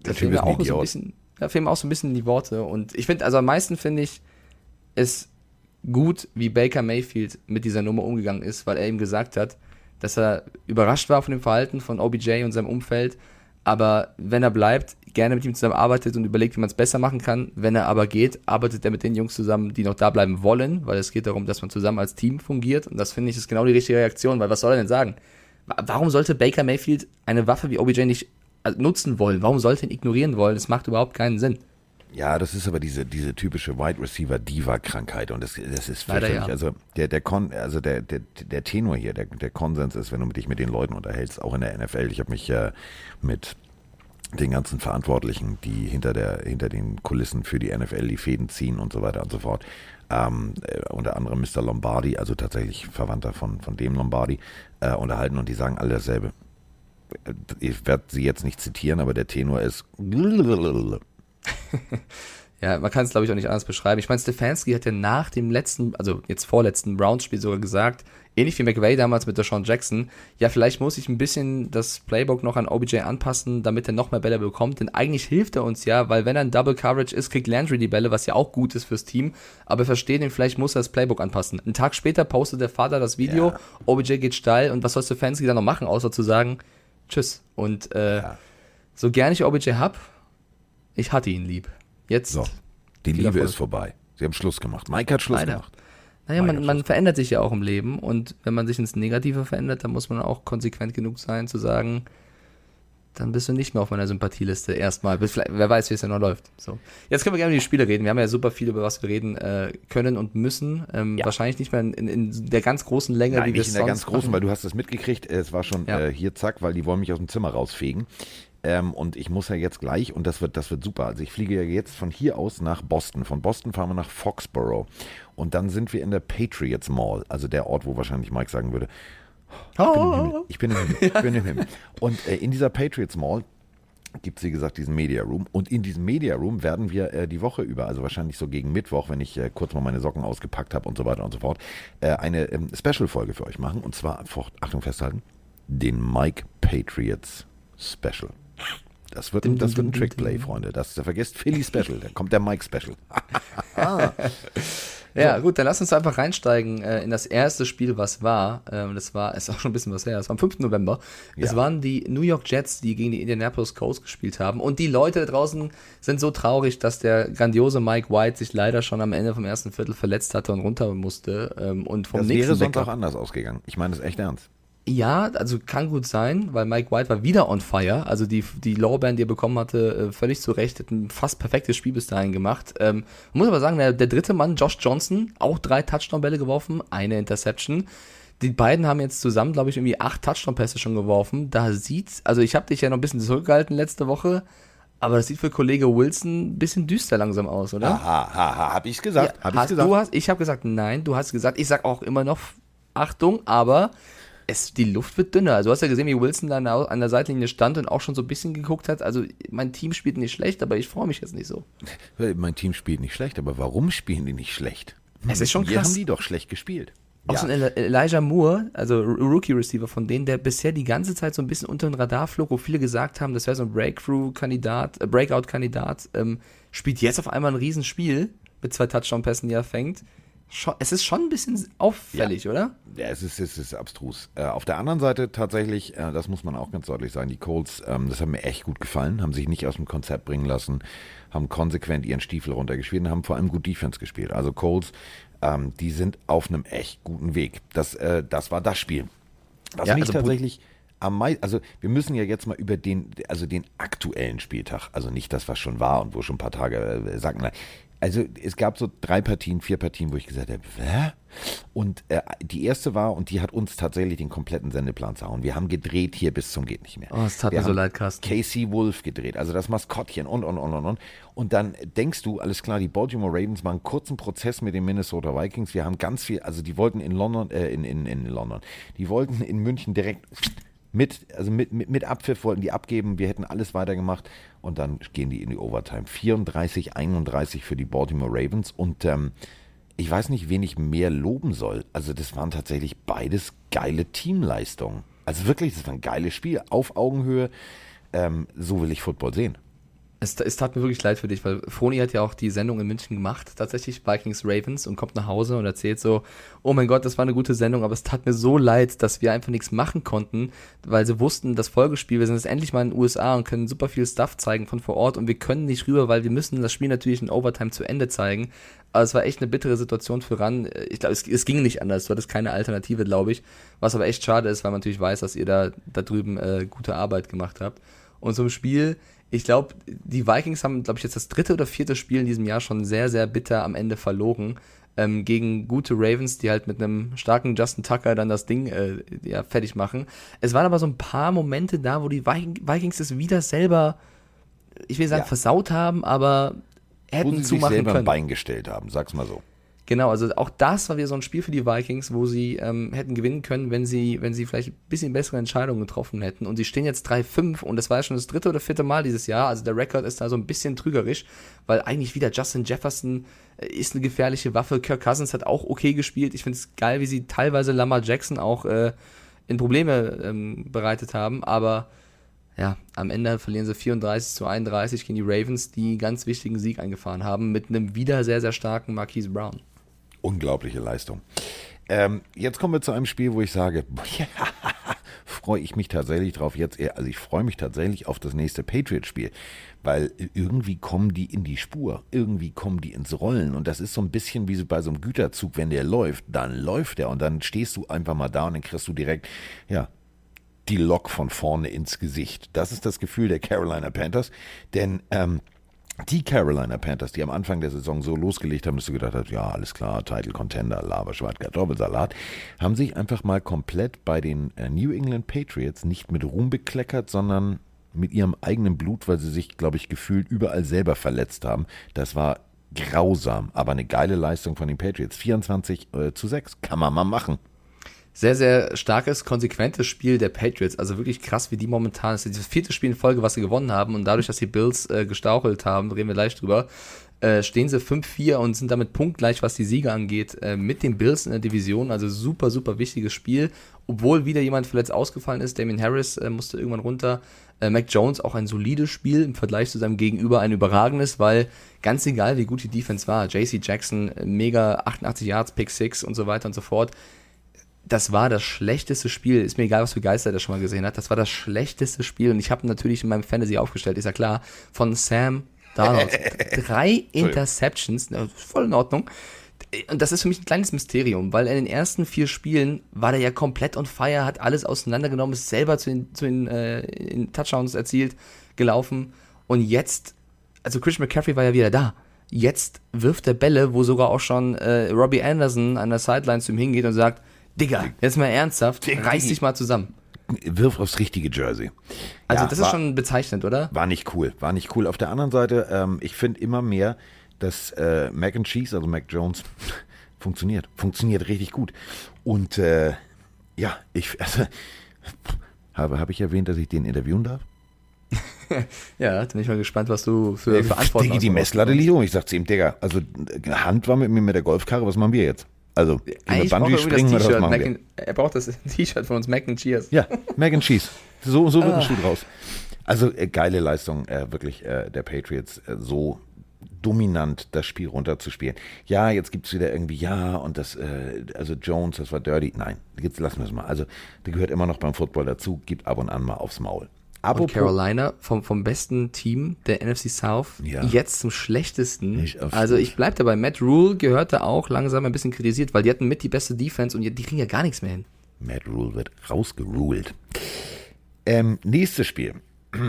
da fehlen mir auch so ein bisschen, da fehlen auch so ein bisschen die Worte. Und ich finde, also am meisten finde ich es gut, wie Baker Mayfield mit dieser Nummer umgegangen ist, weil er ihm gesagt hat, dass er überrascht war von dem Verhalten von OBJ und seinem Umfeld, aber wenn er bleibt, gerne mit ihm zusammen arbeitet und überlegt, wie man es besser machen kann. Wenn er aber geht, arbeitet er mit den Jungs zusammen, die noch da bleiben wollen, weil es geht darum, dass man zusammen als Team fungiert. Und das finde ich ist genau die richtige Reaktion, weil was soll er denn sagen? Warum sollte Baker Mayfield eine Waffe wie OBJ nicht nutzen wollen? Warum sollte er ihn ignorieren wollen? Das macht überhaupt keinen Sinn. Ja, das ist aber diese, diese typische Wide Receiver Diva Krankheit und das, das ist fürchterlich. Ja. Also der, der Kon, also der, der, der Tenor hier, der, der Konsens ist, wenn du dich mit den Leuten unterhältst, auch in der NFL. Ich habe mich äh, mit den ganzen Verantwortlichen, die hinter, der, hinter den Kulissen für die NFL die Fäden ziehen und so weiter und so fort. Ähm, äh, unter anderem Mr. Lombardi, also tatsächlich Verwandter von, von dem Lombardi, äh, unterhalten und die sagen alle dasselbe. Ich werde sie jetzt nicht zitieren, aber der Tenor ist. ja, man kann es glaube ich auch nicht anders beschreiben. Ich meine, Stefanski hat ja nach dem letzten, also jetzt vorletzten Browns-Spiel sogar gesagt, ähnlich wie McVay damals mit der Sean Jackson, ja, vielleicht muss ich ein bisschen das Playbook noch an OBJ anpassen, damit er noch mehr Bälle bekommt, denn eigentlich hilft er uns ja, weil wenn er ein Double Coverage ist, kriegt Landry die Bälle, was ja auch gut ist fürs Team, aber versteht ihn, vielleicht muss er das Playbook anpassen. Einen Tag später postet der Vater das Video, ja. OBJ geht steil und was soll Stefanski dann noch machen, außer zu sagen, tschüss. Und äh, ja. so gern ich OBJ hab, ich hatte ihn lieb. Jetzt. So, die Liebe ist vorbei. Sie haben Schluss gemacht. Mike hat Schluss Leider. gemacht. Naja, man, man verändert sich ja auch im Leben und wenn man sich ins Negative verändert, dann muss man auch konsequent genug sein zu sagen, dann bist du nicht mehr auf meiner Sympathieliste erstmal. Wer weiß, wie es ja noch läuft. So. Jetzt können wir gerne über die Spiele reden. Wir haben ja super viel, über was wir reden äh, können und müssen. Ähm, ja. Wahrscheinlich nicht mehr in, in, der ganz großen Länge, Nein, wie wir es in der ganz großen, machen. weil du hast es mitgekriegt. Es war schon ja. äh, hier zack, weil die wollen mich aus dem Zimmer rausfegen. Ähm, und ich muss ja jetzt gleich, und das wird, das wird super. Also ich fliege ja jetzt von hier aus nach Boston. Von Boston fahren wir nach Foxborough. Und dann sind wir in der Patriots Mall, also der Ort, wo wahrscheinlich Mike sagen würde, ich bin im Himmel, ich bin im Himmel, bin im Himmel. Und äh, in dieser Patriots Mall gibt es, wie gesagt, diesen Media Room. Und in diesem Media Room werden wir äh, die Woche über, also wahrscheinlich so gegen Mittwoch, wenn ich äh, kurz mal meine Socken ausgepackt habe und so weiter und so fort, äh, eine ähm, Special-Folge für euch machen. Und zwar, Achtung festhalten, den Mike Patriots Special. Das wird, ein, das wird ein Trickplay, Freunde. Das, da vergesst Philly Special, da kommt der Mike Special. ah. Ja, gut, dann lass uns einfach reinsteigen äh, in das erste Spiel, was war. Ähm, das war, ist auch schon ein bisschen was her, das war am 5. November. Ja. Es waren die New York Jets, die gegen die Indianapolis Coast gespielt haben. Und die Leute da draußen sind so traurig, dass der grandiose Mike White sich leider schon am Ende vom ersten Viertel verletzt hatte und runter musste. Ähm, und vom das nächsten wäre sonst auch anders ausgegangen. Ich meine das echt ernst. Ja, also kann gut sein, weil Mike White war wieder on fire. Also die, die Lowband, die er bekommen hatte, äh, völlig zu Recht, hat ein fast perfektes Spiel bis dahin gemacht. Ähm, muss aber sagen, der, der dritte Mann, Josh Johnson, auch drei Touchdown-Bälle geworfen, eine Interception. Die beiden haben jetzt zusammen, glaube ich, irgendwie acht Touchdown-Pässe schon geworfen. Da sieht's, also ich habe dich ja noch ein bisschen zurückgehalten letzte Woche, aber das sieht für Kollege Wilson ein bisschen düster langsam aus, oder? Aha, aha, hab ich's gesagt. Ja, hab ich's gesagt. Du hast, ich habe gesagt, nein, du hast gesagt, ich sag auch immer noch Achtung, aber es, die Luft wird dünner. Also du hast ja gesehen, wie Wilson da an der Seitenlinie stand und auch schon so ein bisschen geguckt hat. Also mein Team spielt nicht schlecht, aber ich freue mich jetzt nicht so. Mein Team spielt nicht schlecht, aber warum spielen die nicht schlecht? Es ist schon krass. Wir haben die doch schlecht gespielt. Auch ja. so ein Elijah Moore, also Rookie-Receiver von denen, der bisher die ganze Zeit so ein bisschen unter den Radar flog, wo viele gesagt haben, das wäre so ein Breakthrough-Kandidat, äh, Breakout-Kandidat, ähm, spielt jetzt auf einmal ein Riesenspiel mit zwei Touchdown-Pässen, die er fängt es ist schon ein bisschen auffällig, oder? Ja, es ist, es ist abstrus. Äh, auf der anderen Seite tatsächlich, äh, das muss man auch ganz deutlich sagen, die Colts, ähm, das hat mir echt gut gefallen, haben sich nicht aus dem Konzept bringen lassen, haben konsequent ihren Stiefel runtergespielt und haben vor allem gut Defense gespielt. Also Colts, ähm, die sind auf einem echt guten Weg. Das, äh, das war das Spiel. Was Ja, mich also tatsächlich am meisten, also wir müssen ja jetzt mal über den, also den aktuellen Spieltag, also nicht das, was schon war und wo schon ein paar Tage äh, lag. Also es gab so drei Partien, vier Partien, wo ich gesagt habe, Hä? Und äh, die erste war, und die hat uns tatsächlich den kompletten Sendeplan zerhauen. Wir haben gedreht hier bis zum geht nicht mehr. Oh, es tat Wir mir so leid, Carsten. Casey Wolf gedreht, also das Maskottchen und, und, und, und, und. Und dann denkst du, alles klar, die Baltimore Ravens machen einen kurzen Prozess mit den Minnesota Vikings. Wir haben ganz viel, also die wollten in London, äh, in, in, in London, die wollten in München direkt mit, also mit, mit, mit Abpfiff wollten die abgeben. Wir hätten alles weitergemacht und dann gehen die in die Overtime. 34, 31 für die Baltimore Ravens und ähm, ich weiß nicht, wen ich mehr loben soll. Also das waren tatsächlich beides geile Teamleistungen. Also wirklich, das war ein geiles Spiel auf Augenhöhe. Ähm, so will ich Football sehen. Es, es tat mir wirklich leid für dich, weil Froni hat ja auch die Sendung in München gemacht, tatsächlich Vikings Ravens, und kommt nach Hause und erzählt so, oh mein Gott, das war eine gute Sendung, aber es tat mir so leid, dass wir einfach nichts machen konnten, weil sie wussten, das Folgespiel, wir sind jetzt endlich mal in den USA und können super viel Stuff zeigen von vor Ort und wir können nicht rüber, weil wir müssen das Spiel natürlich in Overtime zu Ende zeigen. Aber es war echt eine bittere Situation für Ran. Ich glaube, es, es ging nicht anders. Du hattest keine Alternative, glaube ich. Was aber echt schade ist, weil man natürlich weiß, dass ihr da, da drüben äh, gute Arbeit gemacht habt. Und zum Spiel, ich glaube, die Vikings haben, glaube ich, jetzt das dritte oder vierte Spiel in diesem Jahr schon sehr, sehr bitter am Ende verloren. Ähm, gegen gute Ravens, die halt mit einem starken Justin Tucker dann das Ding äh, ja, fertig machen. Es waren aber so ein paar Momente da, wo die Viking- Vikings es wieder selber, ich will sagen, Ja. versaut haben, aber Wo hätten sie sich zumachen selber ein können. Bein gestellt haben, sag's mal so. Genau, also auch das war wieder so ein Spiel für die Vikings, wo sie ähm, hätten gewinnen können, wenn sie, wenn sie vielleicht ein bisschen bessere Entscheidungen getroffen hätten. Und sie stehen jetzt 3-5 und das war ja schon das dritte oder vierte Mal dieses Jahr. Also der Rekord ist da so ein bisschen trügerisch, weil eigentlich wieder Justin Jefferson äh, ist eine gefährliche Waffe. Kirk Cousins hat auch okay gespielt. Ich finde es geil, wie sie teilweise Lamar Jackson auch äh, in Probleme ähm, bereitet haben. Aber ja, am Ende verlieren sie 34 zu 31 gegen die Ravens, die einen ganz wichtigen Sieg eingefahren haben, mit einem wieder sehr, sehr starken Marquise Brown. Unglaubliche Leistung. Ähm, jetzt kommen wir zu einem Spiel, wo ich sage, ja, freue ich mich tatsächlich drauf jetzt. eher- Also ich freue mich tatsächlich auf das nächste Patriot-Spiel, weil irgendwie kommen die in die Spur, irgendwie kommen die ins Rollen und das ist so ein bisschen wie bei so einem Güterzug, wenn der läuft, dann läuft der und dann stehst du einfach mal da und dann kriegst du direkt, ja, die Lok von vorne ins Gesicht. Das ist das Gefühl der Carolina Panthers, denn ähm, die Carolina Panthers, die am Anfang der Saison so losgelegt haben, dass du gedacht hast, ja, alles klar, Title Contender, Lava, Schwarz, Kartoffelsalat, haben sich einfach mal komplett bei den äh, New England Patriots nicht mit Ruhm bekleckert, sondern mit ihrem eigenen Blut, weil sie sich, glaube ich, gefühlt überall selber verletzt haben. Das war grausam, aber eine geile Leistung von den Patriots. 24 äh, zu 6, kann man mal machen. Sehr, sehr starkes, konsequentes Spiel der Patriots. Also wirklich krass, wie die momentan, ist das vierte Spiel in Folge, was sie gewonnen haben. Und dadurch, dass die Bills äh, gestauchelt haben, reden wir gleich drüber, äh, stehen sie 5-4 und sind damit punktgleich, was die Siege angeht, äh, mit den Bills in der Division. Also super, super wichtiges Spiel. Obwohl wieder jemand verletzt ausgefallen ist. Damien Harris äh, musste irgendwann runter. Äh, Mac Jones auch ein solides Spiel im Vergleich zu seinem Gegenüber ein überragendes, weil ganz egal, wie gut die Defense war, JC Jackson, äh, mega 88 Yards, Pick 6 und so weiter und so fort das war das schlechteste Spiel. Ist mir egal, was für Geister der schon mal gesehen hat. Das war das schlechteste Spiel. Und ich habe natürlich in meinem Fantasy aufgestellt, ist ja klar, von Sam Darnold. Drei Interceptions, voll in Ordnung. Und das ist für mich ein kleines Mysterium, weil in den ersten vier Spielen war der ja komplett on fire, hat alles auseinandergenommen, ist selber zu den, zu den äh, in Touchdowns erzielt, gelaufen. Und jetzt, also Christian McCaffrey war ja wieder da. Jetzt wirft er Bälle, wo sogar auch schon äh, Robbie Anderson an der Sideline zu ihm hingeht und sagt, Digga, jetzt mal ernsthaft, reiß dich mal zusammen. Wirf aufs richtige Jersey. Also Ja, das war- ist schon bezeichnend, oder? War nicht cool, war nicht cool. Auf der anderen Seite, ähm, ich finde immer mehr, dass äh, Mac and Cheese, also Mac Jones, funktioniert. Funktioniert richtig gut. Und äh, ja, ich also, habe, habe ich erwähnt, dass ich den interviewen darf? Ja, bin ich mal gespannt, was du für Verantwortung Diggi, die hast. Messlatte liegt um. Ich sag zu ihm, Digga, also Hand war mit mir mit der Golfkarre, was machen wir jetzt? Also, gehen wir Eigentlich braucht er Bungee springen das oder T-Shirt. machen Mac wir? Er braucht das T-Shirt von uns, Mac and Cheers. Ja, Mac and Cheese. So, so Ah. wird ein Schuh draus. Also äh, geile Leistung, äh, wirklich äh, der Patriots. Äh, so dominant das Spiel runterzuspielen. Ja, jetzt gibt es wieder irgendwie, ja, und das, äh, also Jones, das war dirty. Nein, jetzt lassen wir es mal. Also, der gehört immer noch beim Football dazu, gibt ab und an mal aufs Maul. Und Carolina vom, vom besten Team der NFC South Ja. jetzt zum schlechtesten. Also ich bleib dabei. Matt Rule gehörte auch langsam ein bisschen kritisiert, weil die hatten mit die beste Defense und die, die kriegen ja gar nichts mehr hin. Matt Rule wird rausgeruled. Ähm, nächstes Spiel.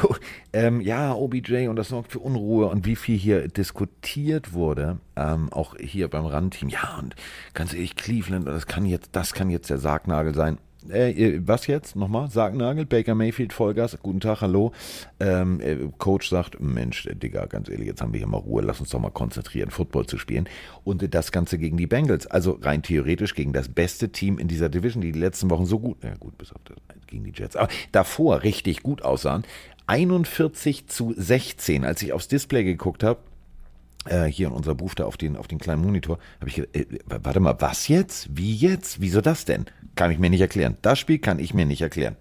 So, ähm, ja, OBJ und das sorgt für Unruhe und wie viel hier diskutiert wurde, ähm, auch hier beim Randteam. Ja, und ganz ehrlich, Cleveland, das kann jetzt, das kann jetzt der Sargnagel sein. Äh, was jetzt? Nochmal? Sargnagel, Baker Mayfield, Vollgas, guten Tag, hallo. Ähm, äh, Coach sagt, Mensch, äh, Digga, ganz ehrlich, jetzt haben wir hier mal Ruhe, lass uns doch mal konzentrieren, Football zu spielen. Und äh, das Ganze gegen die Bengals, also rein theoretisch gegen das beste Team in dieser Division, die die letzten Wochen so gut, ja gut, bis auf das, gegen die Jets, aber davor richtig gut aussahen. 41 zu 16, als ich aufs Display geguckt habe, äh, hier in unserer Booth da auf den, auf den kleinen Monitor, habe ich gedacht, äh, warte mal, was jetzt? Wie jetzt? Wieso das denn? Kann ich mir nicht erklären. Das Spiel kann ich mir nicht erklären.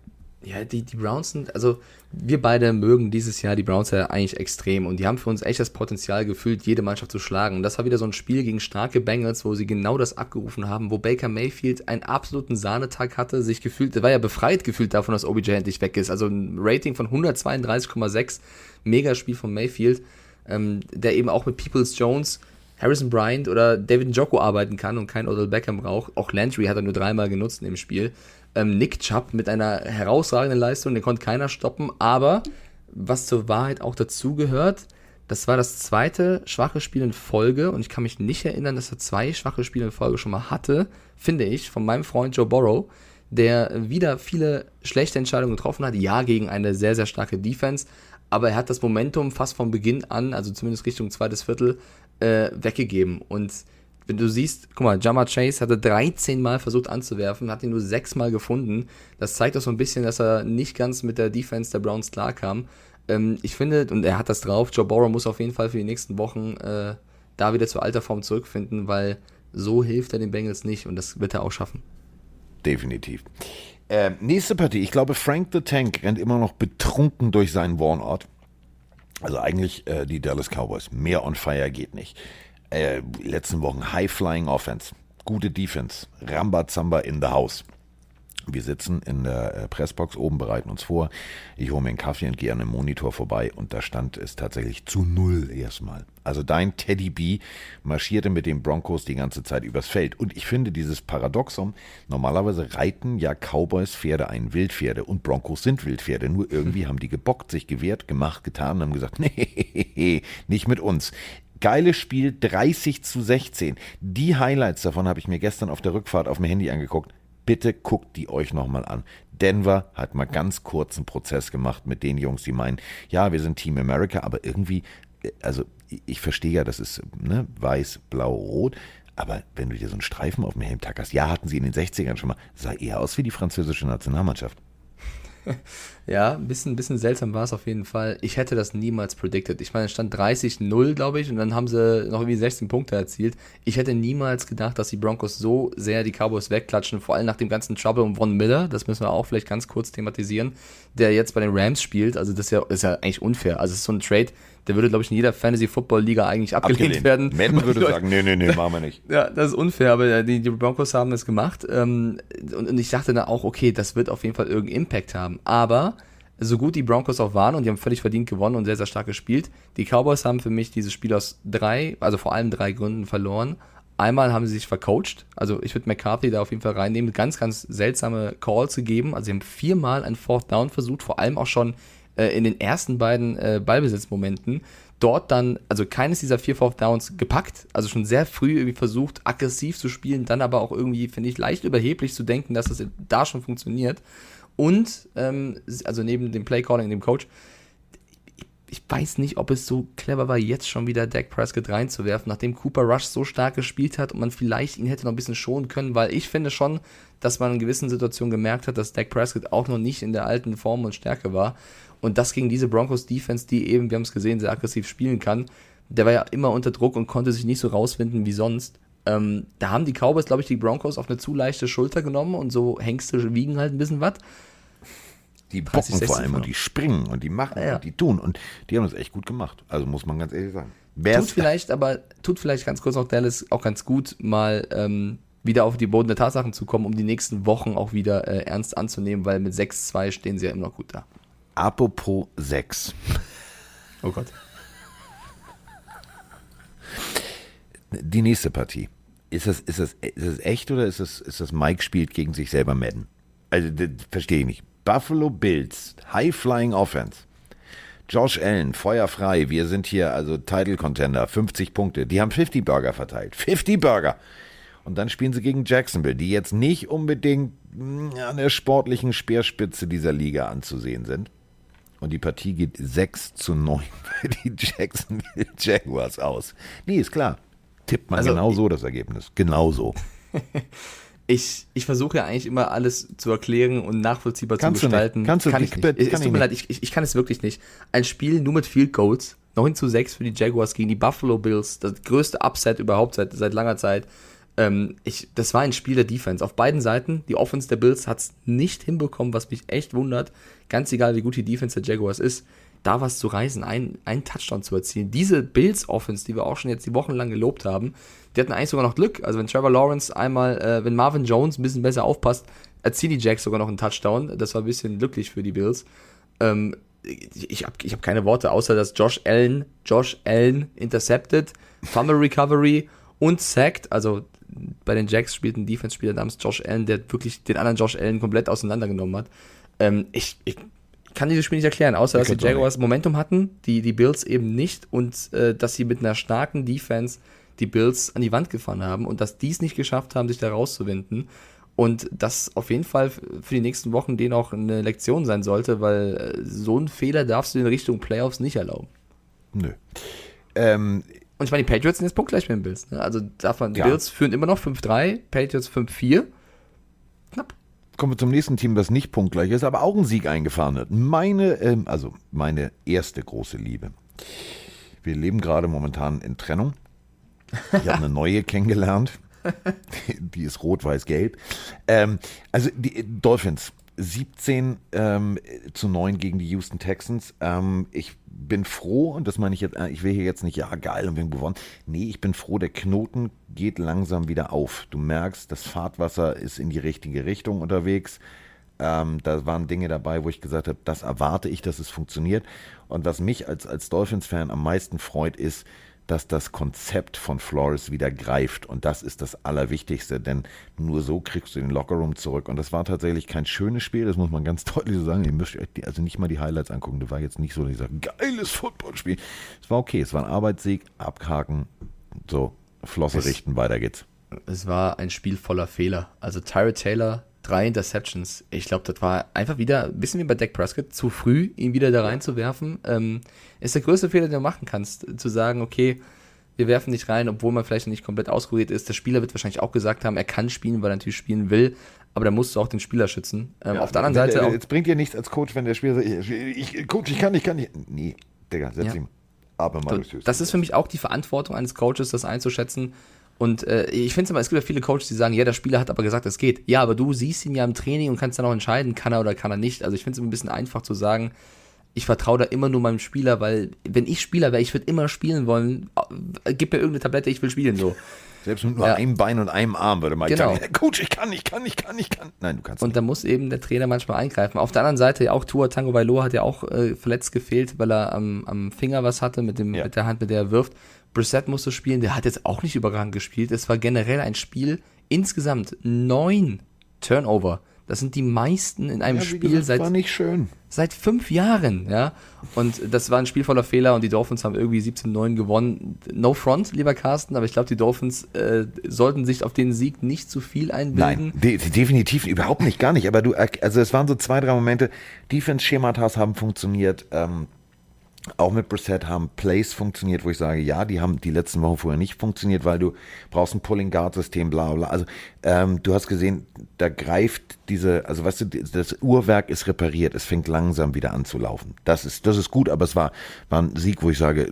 Ja, die, die Browns sind, also wir beide mögen dieses Jahr die Browns ja eigentlich extrem und die haben für uns echt das Potenzial gefühlt, jede Mannschaft zu schlagen. Und das war wieder so ein Spiel gegen starke Bengals, wo sie genau das abgerufen haben, wo Baker Mayfield einen absoluten Sahnetag hatte, sich gefühlt, war ja befreit gefühlt davon, dass OBJ endlich weg ist. Also ein Rating von 132,6, Megaspiel von Mayfield, ähm, der eben auch mit Peoples Jones, Harrison Bryant oder David Njoku arbeiten kann und kein Odell Beckham braucht. Auch Landry hat er nur dreimal genutzt in dem Spiel. Ähm, Nick Chubb mit einer herausragenden Leistung, den konnte keiner stoppen. Aber was zur Wahrheit auch dazugehört, das war das zweite schwache Spiel in Folge und ich kann mich nicht erinnern, dass er zwei schwache Spiele in Folge schon mal hatte, finde ich, von meinem Freund Joe Burrow, der wieder viele schlechte Entscheidungen getroffen hat. Ja, gegen eine sehr, sehr starke Defense, aber er hat das Momentum fast von Beginn an, also zumindest Richtung zweites Viertel, äh, weggegeben. Und wenn du siehst, guck mal, Jamar Chase hatte 13 Mal versucht anzuwerfen, hat ihn nur 6 Mal gefunden. Das zeigt auch so ein bisschen, dass er nicht ganz mit der Defense der Browns klarkam. Ähm, ich finde, und er hat das drauf, Joe Burrow muss auf jeden Fall für die nächsten Wochen äh, da wieder zur alter Form zurückfinden, weil so hilft er den Bengals nicht und das wird er auch schaffen. Definitiv. Äh, nächste Partie. Ich glaube, Frank the Tank rennt immer noch betrunken durch seinen Wohnort. Also eigentlich äh, die Dallas Cowboys. Mehr on fire geht nicht. Äh, letzten Wochen High-Flying Offense. Gute Defense. Rambazamba in the house. Wir sitzen in der äh, Pressbox oben, bereiten uns vor. Ich hole mir einen Kaffee und gehe an einem Monitor vorbei und da stand es tatsächlich zu null erstmal. Also dein Teddy B marschierte mit den Broncos die ganze Zeit übers Feld. Und ich finde dieses Paradoxum, normalerweise reiten ja Cowboys Pferde ein Wildpferde und Broncos sind Wildpferde. Nur irgendwie haben die gebockt, sich gewehrt, gemacht, getan und haben gesagt, nee, nicht mit uns. Geiles Spiel, 30 zu 16. Die Highlights davon habe ich mir gestern auf der Rückfahrt auf dem Handy angeguckt. Bitte guckt die euch nochmal an. Denver hat mal ganz kurz einen Prozess gemacht mit den Jungs, die meinen, ja, wir sind Team America, aber irgendwie, äh, also ich- ich verstehe ja, das ist ne, weiß, blau, rot, aber wenn du dir so einen Streifen auf dem Helm tackerst, ja, hatten sie in den 60ern schon mal, sah eher aus wie die französische Nationalmannschaft. Ja, ein bisschen, bisschen seltsam war es auf jeden Fall. Ich hätte das niemals predicted. Ich meine, es stand 30-0, glaube ich, und dann haben sie noch irgendwie 16 Punkte erzielt. Ich hätte niemals gedacht, dass die Broncos so sehr die Cowboys wegklatschen, vor allem nach dem ganzen Trouble um Von Miller. Das müssen wir auch vielleicht ganz kurz thematisieren, der jetzt bei den Rams spielt. Also, das ist ja, ist ja eigentlich unfair. Also, es ist so ein Trade, der würde, glaube ich, in jeder Fantasy-Football-Liga eigentlich abgelehnt, werden. Madden würde Leute- sagen, nee, nee, nee, machen wir nicht. ja, das ist unfair, aber die, die Broncos haben das gemacht. Ähm, und, und ich dachte dann auch, okay, das wird auf jeden Fall irgendeinen Impact haben. Aber so gut die Broncos auch waren und die haben völlig verdient gewonnen und sehr, sehr stark gespielt, die Cowboys haben für mich dieses Spiel aus drei, also vor allem drei Gründen verloren. Einmal haben sie sich vercoacht, also ich würde McCarthy da auf jeden Fall reinnehmen, ganz, ganz seltsame Calls gegeben. Also sie haben viermal ein Fourth Down versucht, vor allem auch schon äh, in den ersten beiden äh, Ballbesitzmomenten dort dann, also keines dieser vier Fourth Downs gepackt, also schon sehr früh irgendwie versucht, aggressiv zu spielen, dann aber auch irgendwie, finde ich, leicht überheblich zu denken, dass das da schon funktioniert. Und, ähm, also neben dem Playcalling, dem Coach, ich weiß nicht, ob es so clever war, jetzt schon wieder Dak Prescott reinzuwerfen, nachdem Cooper Rush so stark gespielt hat und man vielleicht ihn hätte noch ein bisschen schonen können, weil ich finde schon, dass man in gewissen Situationen gemerkt hat, dass Dak Prescott auch noch nicht in der alten Form und Stärke war. Und das gegen diese Broncos Defense, die eben, wir haben es gesehen, sehr aggressiv spielen kann, der war ja immer unter Druck und konnte sich nicht so rausfinden wie sonst. Ähm, da haben die Cowboys, glaube ich, die Broncos auf eine zu leichte Schulter genommen und so Hengste wiegen halt ein bisschen was. Die 30, bocken 60 vor allem und die springen und die machen Ja, ja. und die tun. Und die haben das echt gut gemacht. Also muss man ganz ehrlich sagen. Wer Tut vielleicht, aber tut vielleicht ganz kurz noch Dallas auch ganz gut, mal ähm, wieder auf die Boden der Tatsachen zu kommen, um die nächsten Wochen auch wieder äh, ernst anzunehmen, weil mit 6-2 stehen sie ja immer noch gut da. Apropos 6. Oh Gott. Die nächste Partie. Ist das, ist das, ist das echt oder ist das, ist das Mike spielt gegen sich selber Madden? Also, das verstehe ich nicht. Buffalo Bills, High Flying Offense. Josh Allen, feuerfrei. Wir sind hier also Title Contender, 50 Punkte. Die haben 50 Burger verteilt. 50 Burger. Und dann spielen sie gegen Jacksonville, die jetzt nicht unbedingt mh, an der sportlichen Speerspitze dieser Liga anzusehen sind. Und die Partie geht 6 zu 9 für die Jacksonville Jaguars aus. Nee, ist klar. Tippt man Also, genau so das Ergebnis. Genau so. Ich, ich versuche ja eigentlich immer alles zu erklären und nachvollziehbar Kannst zu du gestalten. Kannst du kann nicht. ich nicht. Es, Kann es ich tut mir nicht. leid, ich, ich, ich kann es wirklich nicht. Ein Spiel nur mit Field Goals, 9 zu 6 für die Jaguars gegen die Buffalo Bills, das größte Upset überhaupt seit, seit langer Zeit. Ähm, ich, das war ein Spiel der Defense. Auf beiden Seiten, die Offense der Bills hat es nicht hinbekommen, was mich echt wundert. Ganz egal, wie gut die Defense der Jaguars ist, da was zu reißen, einen, Touchdown zu erzielen. Diese Bills-Offense, die wir auch schon jetzt die Wochen lang gelobt haben, die hatten eigentlich sogar noch Glück. Also wenn Trevor Lawrence einmal, äh, wenn Marvin Jones ein bisschen besser aufpasst, erzielen die Jacks sogar noch einen Touchdown. Das war ein bisschen glücklich für die Bills. Ähm, ich ich habe ich hab keine Worte, außer dass Josh Allen, Josh Allen intercepted, Fumble Recovery und sacked. Also bei den Jacks spielt ein Defense-Spieler namens Josh Allen, der wirklich den anderen Josh Allen komplett auseinandergenommen hat. Ähm, ich, ich kann dieses Spiel nicht erklären, außer dass die Jaguars Momentum hatten, die, die Bills eben nicht und äh, dass sie mit einer starken Defense die Bills an die Wand gefahren haben und dass die es nicht geschafft haben, sich da rauszuwinden. Und das auf jeden Fall für die nächsten Wochen denen auch eine Lektion sein sollte, weil äh, so einen Fehler darfst du in Richtung Playoffs nicht erlauben. Nö. Ähm, Und ich meine, die Patriots sind jetzt punktgleich mit den Bills. Ne? Also darf man, die Ja. Bills führen immer noch 5-3, Patriots 5-4. Knapp. kommen wir zum nächsten Team, das nicht punktgleich ist, aber auch einen Sieg eingefahren hat. Meine, ähm, also meine erste große Liebe. Wir leben gerade momentan in Trennung. Ich habe eine neue kennengelernt. Die ist rot-weiß-gelb. Ähm, also die Dolphins. 17 ähm, zu 9 gegen die Houston Texans. Ähm, ich bin froh, und das meine ich jetzt, äh, ich will hier jetzt nicht, ja geil und wir haben gewonnen. Nee, ich bin froh, der Knoten geht langsam wieder auf. Du merkst, das Fahrtwasser ist in die richtige Richtung unterwegs. Ähm, da waren Dinge dabei, wo ich gesagt habe, das erwarte ich, dass es funktioniert. Und was mich als, als Dolphins-Fan am meisten freut, ist, dass das Konzept von Flores wieder greift. Und das ist das Allerwichtigste, denn nur so kriegst du den Lockerroom zurück. Und das war tatsächlich kein schönes Spiel, das muss man ganz deutlich so sagen. Ihr müsst euch also nicht mal die Highlights angucken. Das war jetzt nicht so, dass ich sage, geiles Footballspiel. Es war okay, es war ein Arbeitssieg, abhaken, so, Flosse Es- richten, weiter geht's. Es war ein Spiel voller Fehler. Also Tyrod Taylor, drei Interceptions. Ich glaube, das war einfach wieder ein bisschen wie bei Dak Prescott, zu früh, ihn wieder da reinzuwerfen. Ähm, ist der größte Fehler, den du machen kannst, zu sagen, okay, wir werfen nicht rein, obwohl man vielleicht noch nicht komplett ausgerührt ist. Der Spieler wird wahrscheinlich auch gesagt haben, er kann spielen, weil er natürlich spielen will, aber da musst du auch den Spieler schützen. Ähm, auf der anderen Seite auch, Jetzt bringt dir nichts als Coach, wenn der Spieler sagt, ich, ich, Coach, ich kann, ich kann nicht. Nee, Digga, setz Ja. ihn. Aber mal durchs das ist für mich auch die Verantwortung eines Coaches, das einzuschätzen. Und äh, ich finde es immer, es gibt ja viele Coaches, die sagen, ja, der Spieler hat aber gesagt, es geht. Ja, aber du siehst ihn ja im Training und kannst dann auch entscheiden, kann er oder kann er nicht. Also ich finde es immer ein bisschen einfach zu sagen, ich vertraue da immer nur meinem Spieler, weil wenn ich Spieler wäre, ich würde immer spielen wollen. Äh, Gib mir irgendeine Tablette, ich will spielen so. Selbst mit nur Ja. einem Bein und einem Arm würde man Genau. sagen, "Hey, Coach, ich kann, ich kann, ich kann, ich kann. Nein, du kannst Und da muss eben der Trainer manchmal eingreifen. Auf der anderen Seite auch Tua Tango Bailoa hat ja auch äh, verletzt gefehlt, weil er am, am Finger was hatte mit, dem, Ja. mit der Hand, mit der er wirft. Brissett musste spielen, der hat jetzt auch nicht überragend gespielt. Es war generell ein Spiel, insgesamt neun Turnover. Das sind die meisten in einem Ja, Spiel gesagt, seit, war nicht schön. seit fünf Jahren, ja. Und das war ein Spiel voller Fehler und die Dolphins haben irgendwie 17-9 gewonnen. No front, lieber Carsten, aber ich glaube, die Dolphins äh, sollten sich auf den Sieg nicht zu viel einbilden. Nein, de definitiv überhaupt nicht, gar nicht. Aber du, also es waren so zwei, drei Momente. Defense-Schematas haben funktioniert. Ähm, auch mit Brissett haben Plays funktioniert, wo ich sage, ja, die haben die letzten Wochen vorher nicht funktioniert, weil du brauchst ein Pulling-Guard-System, bla bla. Also ähm, du hast gesehen, da greift diese, also weißt du, das Uhrwerk ist repariert, es fängt langsam wieder an zu laufen. Das ist, das ist gut, aber es war, war ein Sieg, wo ich sage,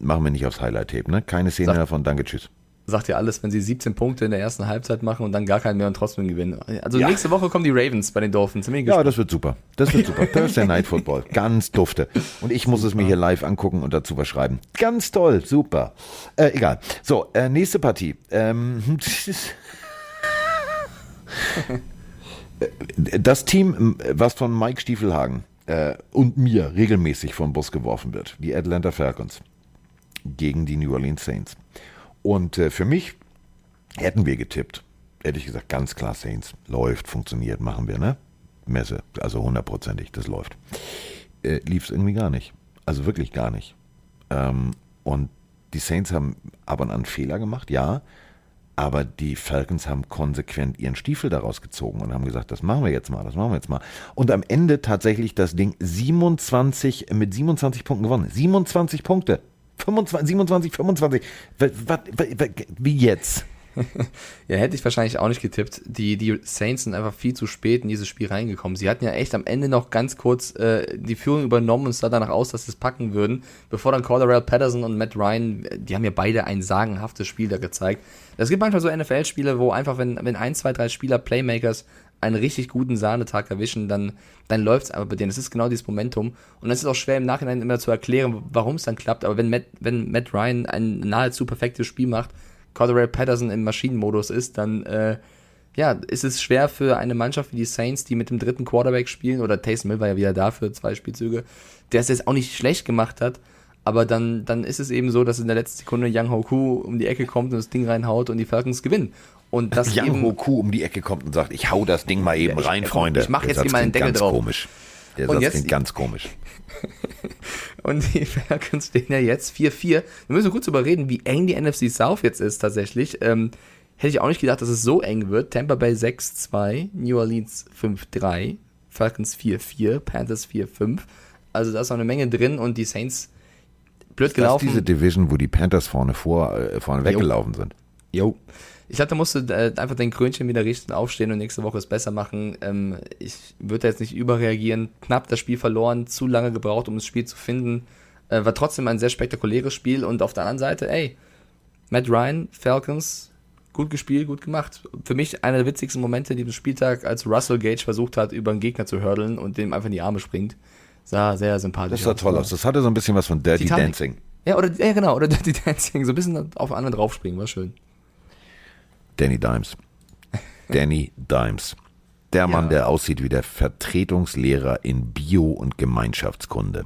machen wir nicht aufs Highlight-Tape, ne? Keine Szene Sag- davon, danke, tschüss. Sagt ja alles, wenn sie 17 Punkte in der ersten Halbzeit machen und dann gar keinen mehr und trotzdem gewinnen. Also Ja. nächste Woche kommen die Ravens bei den Dolphins. Ja, das wird super. Das wird super. Thursday Night Football. Ganz dufte. Und ich muss es mir hier live angucken und dazu was schreiben. Ganz toll. Super. Äh, egal. So, äh, nächste Partie. Ähm, das Team, was von Mike Stiefelhagen äh, und mir regelmäßig vom Bus geworfen wird, die Atlanta Falcons gegen die New Orleans Saints. Und äh, für mich hätten wir getippt, hätte ich gesagt, ganz klar Saints. Läuft, funktioniert, machen wir, ne? Messe, also hundertprozentig, das läuft. Äh, Lief es irgendwie gar nicht. Also wirklich gar nicht. Ähm, und die Saints haben ab und an Fehler gemacht, ja. Aber die Falcons haben konsequent ihren Stiefel daraus gezogen und haben gesagt, das machen wir jetzt mal, das machen wir jetzt mal. Und am Ende tatsächlich das Ding 27 mit 27 Punkten gewonnen. 27 Punkte. 25, 27, 25. Was, was, was, wie jetzt? Ja, hätte ich wahrscheinlich auch nicht getippt. Die, die Saints sind einfach viel zu spät in dieses Spiel reingekommen. Sie hatten ja echt am Ende noch ganz kurz äh, die Führung übernommen und sah danach aus, dass sie es packen würden, bevor dann Cordell Patterson und Matt Ryan, die haben ja beide ein sagenhaftes Spiel da gezeigt. Es gibt manchmal so NFL-Spiele, wo einfach, wenn, wenn ein, zwei, drei Spieler, Playmakers, einen richtig guten Sahnetag erwischen, dann, dann läuft es aber bei denen. Es ist genau dieses Momentum. Und es ist auch schwer im Nachhinein immer zu erklären, warum es dann klappt. Aber wenn Matt, wenn Matt Ryan ein nahezu perfektes Spiel macht, Cordell Patterson im Maschinenmodus ist, dann äh, ja, ist es schwer für eine Mannschaft wie die Saints, die mit dem dritten Quarterback spielen, oder Taysom Hill war ja wieder da für zwei Spielzüge, der es jetzt auch nicht schlecht gemacht hat, aber dann, dann ist es eben so, dass in der letzten Sekunde Young Hoku um die Ecke kommt und das Ding reinhaut und die Falcons gewinnen. Und das Yang eben, Hoku um die Ecke kommt und sagt, ich hau das Ding mal eben ich- rein, Freunde. ich mach jetzt hier mal einen Deckel drauf. komisch. Der Und Satz jetzt- klingt ganz komisch. Und die Falcons stehen ja jetzt 4-4. Wir müssen kurz darüber reden, wie eng die NFC South jetzt ist tatsächlich. Ähm, hätte ich auch nicht gedacht, dass es so eng wird. Tampa Bay 6-2, New Orleans 5-3, Falcons 4-4, Panthers 4-5. Also da ist noch eine Menge drin und die Saints blöd Das ist gelaufen. diese Division, wo die Panthers vorne vor, äh, vorne weggelaufen sind. Jo. Ich glaube, da musst du äh, einfach dein Krönchen wieder richten, aufstehen und nächste Woche es besser machen. Ähm, ich würde jetzt nicht überreagieren. Knapp das Spiel verloren, zu lange gebraucht, um das Spiel zu finden. Äh, war trotzdem ein sehr spektakuläres Spiel und auf der anderen Seite, ey, Matt Ryan, Falcons, gut gespielt, gut gemacht. Für mich einer der witzigsten Momente in diesem Spieltag, als Russell Gage versucht hat, über einen Gegner zu hurdlen und dem einfach in die Arme springt. Sah sehr sympathisch Das sah toll aus. Das hatte so ein bisschen was von Dirty Titanic. Dancing. Ja, oder, ja, genau, oder Dirty Dancing, so ein bisschen auf anderen draufspringen, war schön. Danny Dimes. Danny Dimes. Der Mann, der aussieht wie der Vertretungslehrer in Bio- und Gemeinschaftskunde.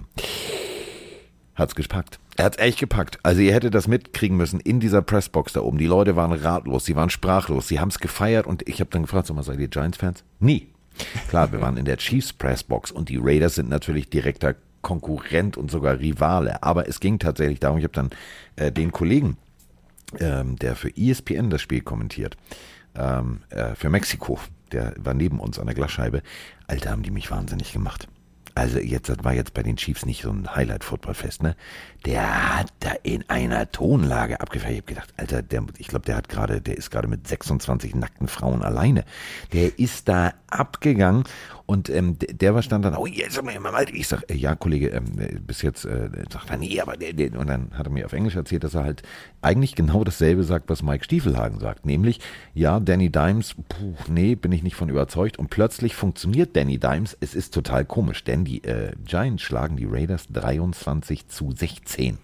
Hat's gepackt. Er hat's echt gepackt. Also ihr hättet das mitkriegen müssen in dieser Pressbox da oben. Die Leute waren ratlos, sie waren sprachlos, sie haben's gefeiert und ich habe dann gefragt, sag mal, seid ihr Giants-Fans? Nie. Klar, wir waren in der Chiefs Pressbox und die Raiders sind natürlich direkter Konkurrent und sogar Rivale. Aber es ging tatsächlich darum, ich habe dann äh, den Kollegen ähm, der für ESPN das Spiel kommentiert, ähm, äh, für Mexiko, der war neben uns an der Glasscheibe. Alter, haben die mich wahnsinnig gemacht. Also jetzt, das war jetzt bei den Chiefs nicht so ein Highlight-Football-Fest, ne? Der hat da in einer Tonlage abgefeiert. Ich hab gedacht, Alter, der, ich glaube, der hat gerade, der ist gerade mit 26 nackten Frauen alleine. Der ist da abgegangen und ähm, der, war stand dann, oh, jetzt sag mal, mal, ich sag, äh, ja, Kollege, ähm, äh, bis jetzt, äh, sagt er, nee, aber der, der, und dann hat er mir auf Englisch erzählt, dass er halt eigentlich genau dasselbe sagt, was Mike Stiefelhagen sagt, nämlich, ja, Danny Dimes, puh, nee, bin ich nicht von überzeugt und plötzlich funktioniert Danny Dimes, es ist total komisch, denn die äh, Giants schlagen die Raiders 23 zu 16.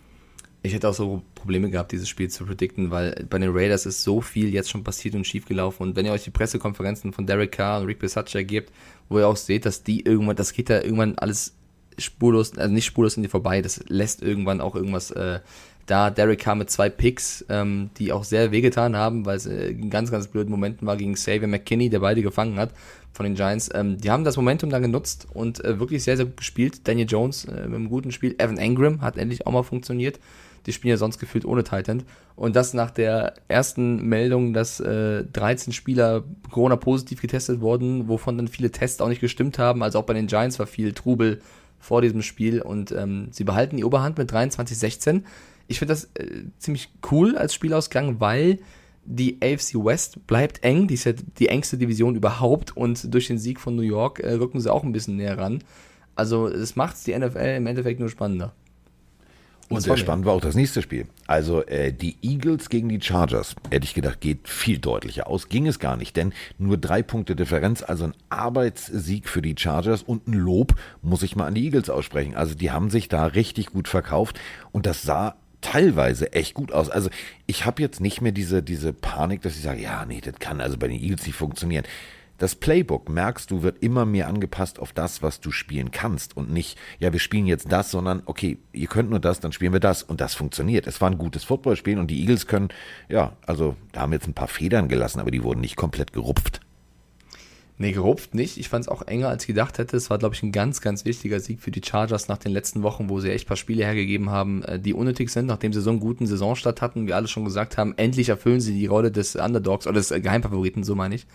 Ich hätte auch so Probleme gehabt, dieses Spiel zu predikten, weil bei den Raiders ist so viel jetzt schon passiert und schiefgelaufen. Und wenn ihr euch die Pressekonferenzen von Derek Carr und Rick Bisaccia gebt, wo ihr auch seht, dass die irgendwann, das geht da irgendwann alles spurlos, also nicht spurlos in die vorbei, das lässt irgendwann auch irgendwas äh, da. Derek Carr mit zwei Picks, ähm, die auch sehr wehgetan haben, weil es äh, in ganz, ganz blöden Momenten war gegen Xavier McKinney, der beide gefangen hat von den Giants. Ähm, die haben das Momentum dann genutzt und äh, wirklich sehr, sehr gut gespielt. Daniel Jones äh, mit einem guten Spiel. Evan Engram hat endlich auch mal funktioniert. Die spielen ja sonst gefühlt ohne Titan. Und das nach der ersten Meldung, dass äh, 13 Spieler Corona-positiv getestet wurden, wovon dann viele Tests auch nicht gestimmt haben. Also auch bei den Giants war viel Trubel vor diesem Spiel. Und ähm, sie behalten die Oberhand mit 23-16. Ich finde das äh, ziemlich cool als Spielausgang, weil die AFC West bleibt eng. Die ist ja die engste Division überhaupt. Und durch den Sieg von New York äh, rücken sie auch ein bisschen näher ran. Also es macht die NFL im Endeffekt nur spannender. Und sehr spannend war auch das nächste Spiel. Also äh, die Eagles gegen die Chargers, hätte ich gedacht, geht viel deutlicher aus. Ging es gar nicht, denn nur drei Punkte Differenz, also ein Arbeitssieg für die Chargers und ein Lob muss ich mal an die Eagles aussprechen. Also die haben sich da richtig gut verkauft und das sah teilweise echt gut aus. Also ich habe jetzt nicht mehr diese, diese Panik, dass ich sage, ja, nee, das kann also bei den Eagles nicht funktionieren. Das Playbook, merkst du, wird immer mehr angepasst auf das, was du spielen kannst und nicht, ja, wir spielen jetzt das, sondern okay, ihr könnt nur das, dann spielen wir das und das funktioniert. Es war ein gutes Footballspiel und die Eagles können, ja, also da haben jetzt ein paar Federn gelassen, aber die wurden nicht komplett gerupft. Nee, gerupft nicht. Ich fand es auch enger, als ich gedacht hätte. Es war, glaube ich, ein ganz, ganz wichtiger Sieg für die Chargers nach den letzten Wochen, wo sie echt ein paar Spiele hergegeben haben, äh, die unnötig sind, nachdem sie so einen guten Saisonstart hatten. Wie alle schon gesagt haben, endlich erfüllen sie die Rolle des Underdogs oder des Geheimfavoriten, so meine ich.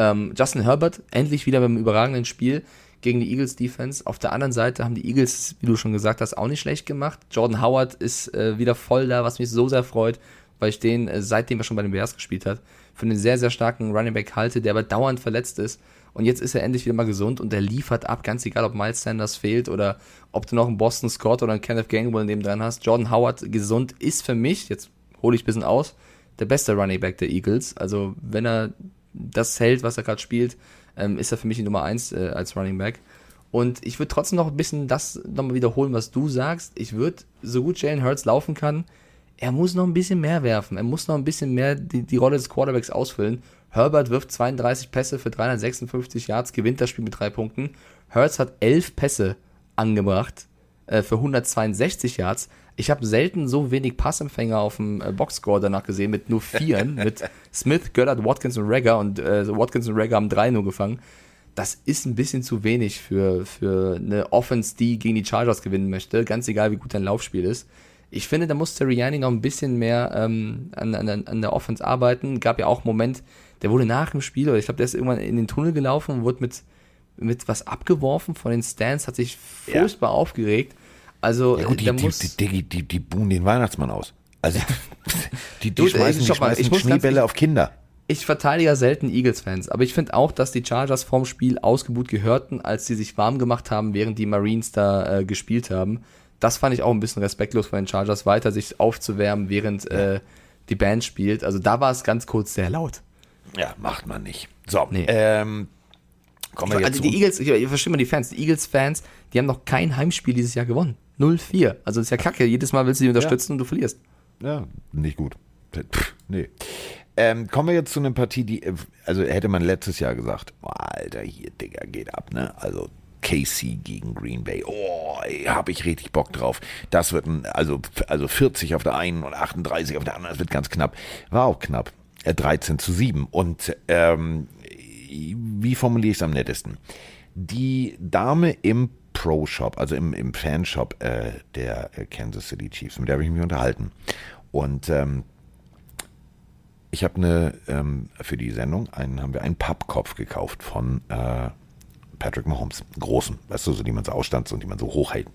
Ähm, Justin Herbert endlich wieder beim überragenden Spiel gegen die Eagles Defense. Auf der anderen Seite haben die Eagles, wie du schon gesagt hast, auch nicht schlecht gemacht. Jordan Howard ist äh, wieder voll da, was mich so sehr freut, weil ich den, äh, seitdem er schon bei den Bears gespielt hat, für einen sehr, sehr starken Running Back halte, der aber dauernd verletzt ist. Und jetzt ist er endlich wieder mal gesund und er liefert ab, ganz egal, ob Miles Sanders fehlt oder ob du noch einen Boston Scott oder einen Kenneth Gainwell neben dran hast. Jordan Howard gesund ist für mich, jetzt hole ich ein bisschen aus, der beste Running Back der Eagles. Also wenn er das hält, was er gerade spielt, ähm, ist er für mich die Nummer 1 äh, als Running Back. Und ich würde trotzdem noch ein bisschen das nochmal wiederholen, was du sagst. Ich würde, so gut Jalen Hurts laufen kann, er muss noch ein bisschen mehr werfen. Er muss noch ein bisschen mehr die, die Rolle des Quarterbacks ausfüllen. Herbert wirft 32 Pässe für 356 Yards, gewinnt das Spiel mit drei Punkten. Hurts hat 11 Pässe angebracht äh, für 162 Yards. Ich habe selten so wenig Passempfänger auf dem äh, Boxscore danach gesehen, mit nur vieren, mit Smith, Goddard, Watkins und Rager und äh, Watkins und Rager haben drei nur gefangen. Das ist ein bisschen zu wenig für, für eine Offense, die gegen die Chargers gewinnen möchte, ganz egal wie gut dein Laufspiel ist. Ich finde, da muss Sirianni noch ein bisschen mehr ähm, an, an, an der Offense arbeiten. Gab ja auch einen Moment, der wurde nach dem Spiel, oder ich glaube, der ist irgendwann in den Tunnel gelaufen und wurde mit, mit was abgeworfen von den Stands, hat sich furchtbar ja. aufgeregt. Also, ja gut, die, muss, die, die, die, die buhen den Weihnachtsmann aus. Also, die, die, schmeißen, die schmeißen mal, Schneebälle auf Kinder. Ich verteidige ja selten Eagles-Fans, aber ich finde auch, dass die Chargers vorm Spiel ausgebuht gehörten, als sie sich warm gemacht haben, während die Marines da äh, gespielt haben. Das fand ich auch ein bisschen respektlos von den Chargers, weiter sich aufzuwärmen, während ja. äh, die Band spielt. Also da war es ganz kurz sehr laut. Ja, macht man nicht. So, nee. ähm, kommen wir Also die Eagles, ich, ich verstehe mal die Fans, die Eagles-Fans, die haben noch kein Heimspiel dieses Jahr gewonnen. 0-4. Also das ist ja kacke. Jedes Mal willst du sie unterstützen ja. und du verlierst. Ja, nicht gut. Pff, nee. Ähm, kommen wir jetzt zu einer Partie, die, also hätte man letztes Jahr gesagt, oh, Alter, hier, Digga, geht ab, ne? Also KC gegen Green Bay. Oh, habe ich richtig Bock drauf. Das wird ein, also, also 40 auf der einen und 38 auf der anderen, das wird ganz knapp. War auch knapp. 13 äh, zu 7. Und ähm, wie formuliere ich es am nettesten? Die Dame im Pro-Shop, also im, im Fanshop äh, der Kansas City Chiefs, mit der habe ich mich unterhalten. Und ähm, ich habe eine, ähm, für die Sendung, einen, haben wir einen Pappkopf gekauft von äh, Patrick Mahomes. Großen, weißt du, so die man so ausstanzt und die man so hochhält.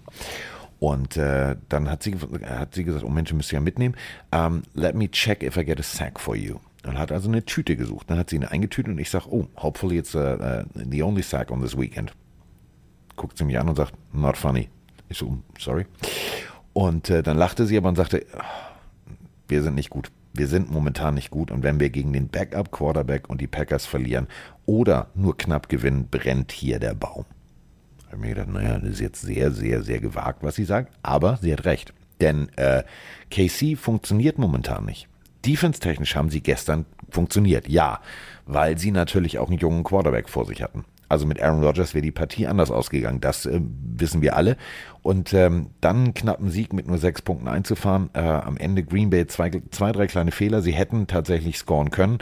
Und äh, dann hat sie, hat sie gesagt, oh Mensch, müsst ihr ja mitnehmen. Um, ähm, let me check if I get a sack for you. Und hat also eine Tüte gesucht. Dann hat sie ihn eingetütet und ich sage, oh, hopefully it's uh, uh, the only sack on this weekend guckt sie mich an und sagt, not funny. Ich so, sorry. Und äh, dann lachte sie aber und sagte, wir sind nicht gut. Wir sind momentan nicht gut und wenn wir gegen den Backup-Quarterback und die Packers verlieren oder nur knapp gewinnen, brennt hier der Baum. Ich habe mir gedacht, naja, das ist jetzt sehr, sehr, sehr gewagt, was sie sagt, aber sie hat recht. Denn äh, KC funktioniert momentan nicht. Defense-technisch haben sie gestern funktioniert, ja, weil sie natürlich auch einen jungen Quarterback vor sich hatten. Also mit Aaron Rodgers wäre die Partie anders ausgegangen. Das äh, wissen wir alle. Und ähm, dann einen knappen Sieg mit nur sechs Punkten einzufahren. Äh, am Ende Green Bay zwei, zwei, drei kleine Fehler. Sie hätten tatsächlich scoren können.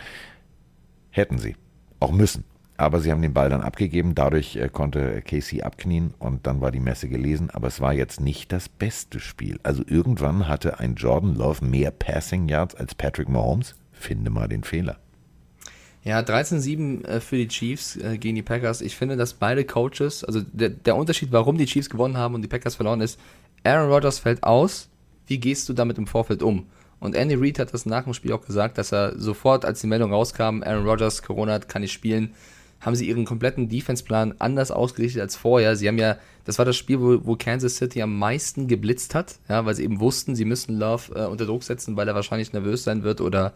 Hätten sie. Auch müssen. Aber sie haben den Ball dann abgegeben. Dadurch äh, konnte Casey abknien und dann war die Messe gelesen. Aber es war jetzt nicht das beste Spiel. Also irgendwann hatte ein Jordan Love mehr Passing Yards als Patrick Mahomes. Finde mal den Fehler. Ja, 13-7 äh, für die Chiefs äh, gegen die Packers. Ich finde, dass beide Coaches, also der, der Unterschied, warum die Chiefs gewonnen haben und die Packers verloren ist, Aaron Rodgers fällt aus. Wie gehst du damit im Vorfeld um? Und Andy Reid hat das nach dem Spiel auch gesagt, dass er sofort, als die Meldung rauskam, Aaron Rodgers, Corona kann nicht spielen, haben sie ihren kompletten Defense-Plan anders ausgerichtet als vorher. Sie haben ja Das war das Spiel, wo, wo Kansas City am meisten geblitzt hat, ja, weil sie eben wussten, sie müssen Love äh, unter Druck setzen, weil er wahrscheinlich nervös sein wird oder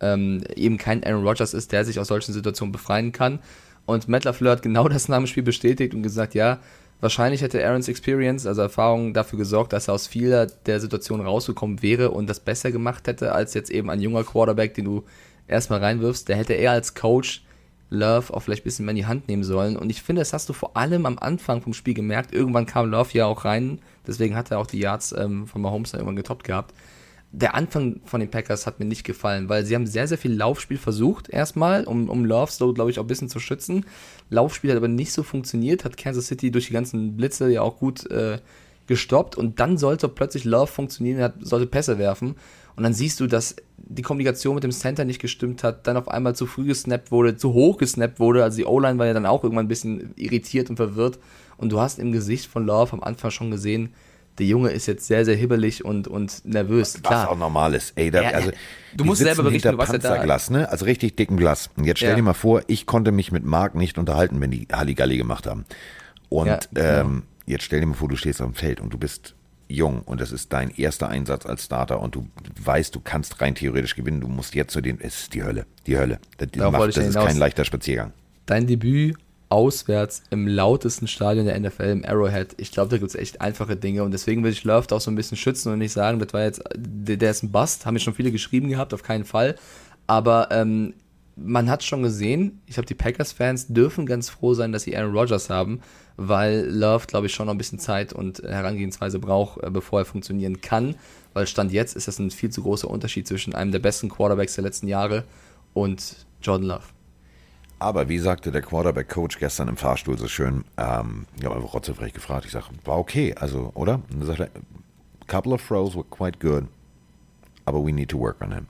ähm, eben kein Aaron Rodgers ist, der sich aus solchen Situationen befreien kann. Und Matt LaFleur hat genau das nach dem Spiel bestätigt und gesagt, ja, wahrscheinlich hätte Aarons Experience, also Erfahrung, dafür gesorgt, dass er aus vieler der Situationen rausgekommen wäre und das besser gemacht hätte, als jetzt eben ein junger Quarterback, den du erstmal reinwirfst. Der hätte er als Coach Love auch vielleicht ein bisschen mehr in die Hand nehmen sollen. Und ich finde, das hast du vor allem am Anfang vom Spiel gemerkt. Irgendwann kam Love ja auch rein, deswegen hat er auch die Yards ähm, von Mahomes irgendwann getoppt gehabt der Anfang von den Packers hat mir nicht gefallen, weil sie haben sehr, sehr viel Laufspiel versucht, erstmal, um, um Love so, glaube ich, auch ein bisschen zu schützen. Laufspiel hat aber nicht so funktioniert, hat Kansas City durch die ganzen Blitze ja auch gut äh, gestoppt und dann sollte plötzlich Love funktionieren, er sollte Pässe werfen und dann siehst du, dass die Kommunikation mit dem Center nicht gestimmt hat, dann auf einmal zu früh gesnappt wurde, zu hoch gesnappt wurde, also die O-Line war ja dann auch irgendwann ein bisschen irritiert und verwirrt und du hast im Gesicht von Love am Anfang schon gesehen, der Junge ist jetzt sehr, sehr hibbelig und, und nervös. Was Klar. auch normal ist. Ey, da, Ja, also, du musst selber berichten, warst ja da. Ne? Also richtig dicken Glas. Und jetzt stell Ja. dir mal vor, ich konnte mich mit Marc nicht unterhalten, wenn die Halligalli gemacht haben. Und genau. ähm, jetzt stell dir mal vor, du stehst auf dem Feld und du bist jung und das ist dein erster Einsatz als Starter und du weißt, du kannst rein theoretisch gewinnen. Du musst jetzt zu den, es ist die Hölle, die Hölle. Das, macht, das ist kein leichter Spaziergang. Dein Debüt auswärts im lautesten Stadion der NFL, im Arrowhead. Ich glaube, da gibt es echt einfache Dinge und deswegen will ich Love auch so ein bisschen schützen und nicht sagen, das war jetzt, der, der ist ein Bust, haben mir schon viele geschrieben gehabt, auf keinen Fall. Aber ähm, man hat schon gesehen, ich glaube, die Packers-Fans dürfen ganz froh sein, dass sie Aaron Rodgers haben, weil Love, glaube ich, schon noch ein bisschen Zeit und Herangehensweise braucht, äh, bevor er funktionieren kann. Weil Stand jetzt ist das ein viel zu großer Unterschied zwischen einem der besten Quarterbacks der letzten Jahre und Jordan Love. Aber wie sagte der Quarterback-Coach gestern im Fahrstuhl so schön, ähm, ich habe einfach rotzefrech gefragt, ich sage, war okay, also, oder? Und dann sagt er, couple of throws were quite good, aber we need to work on him.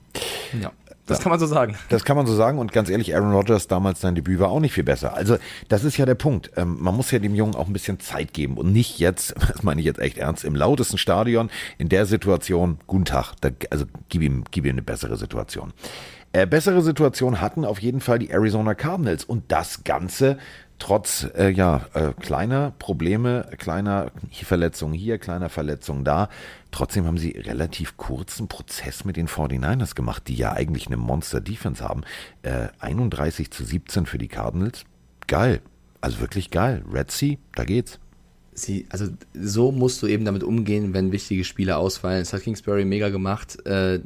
Ja, das kann man so sagen. Das kann man so sagen und ganz ehrlich, Aaron Rodgers damals sein Debüt war auch nicht viel besser. Also das ist ja der Punkt. Ähm, man muss ja dem Jungen auch ein bisschen Zeit geben und nicht jetzt, das meine ich jetzt echt ernst, im lautesten Stadion in der Situation, guten Tag, da, also gib ihm, gib ihm eine bessere Situation. Äh, bessere Situation hatten auf jeden Fall die Arizona Cardinals und das Ganze trotz äh, ja äh, kleiner Probleme, kleiner Verletzungen hier, kleiner Verletzungen da. Trotzdem haben sie relativ kurzen Prozess mit den 49ers gemacht, die ja eigentlich eine Monster-Defense haben. Äh, 31 zu 17 für die Cardinals. Geil. Also wirklich geil. Red Sea, da geht's. Sie, also so musst du eben damit umgehen, wenn wichtige Spiele ausfallen. Das hat Kingsbury mega gemacht. Äh,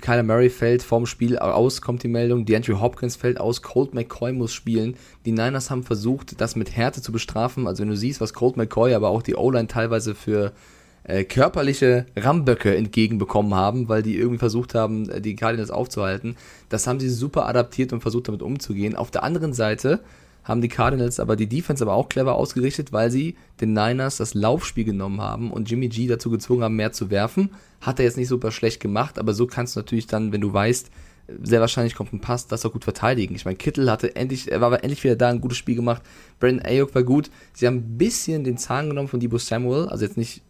Kyler Murray fällt vorm Spiel aus, kommt die Meldung. DeAndre Hopkins fällt aus. Colt McCoy muss spielen. Die Niners haben versucht, das mit Härte zu bestrafen. Also wenn du siehst, was Colt McCoy, aber auch die O-Line teilweise für äh, körperliche Ramböcke entgegenbekommen haben, weil die irgendwie versucht haben, äh, die Cardinals aufzuhalten. Das haben sie super adaptiert und versucht damit umzugehen. Auf der anderen Seite haben die Cardinals aber die Defense aber auch clever ausgerichtet, weil sie den Niners das Laufspiel genommen haben und Jimmy G dazu gezwungen haben, mehr zu werfen. Hat er jetzt nicht super schlecht gemacht, aber so kannst du natürlich dann, wenn du weißt, sehr wahrscheinlich kommt ein Pass, das auch gut verteidigen. Ich meine, Kittel hatte endlich, er war aber endlich wieder da, ein gutes Spiel gemacht. Brandon Ayuk war gut. Sie haben ein bisschen den Zahn genommen von Debo Samuel, also jetzt nicht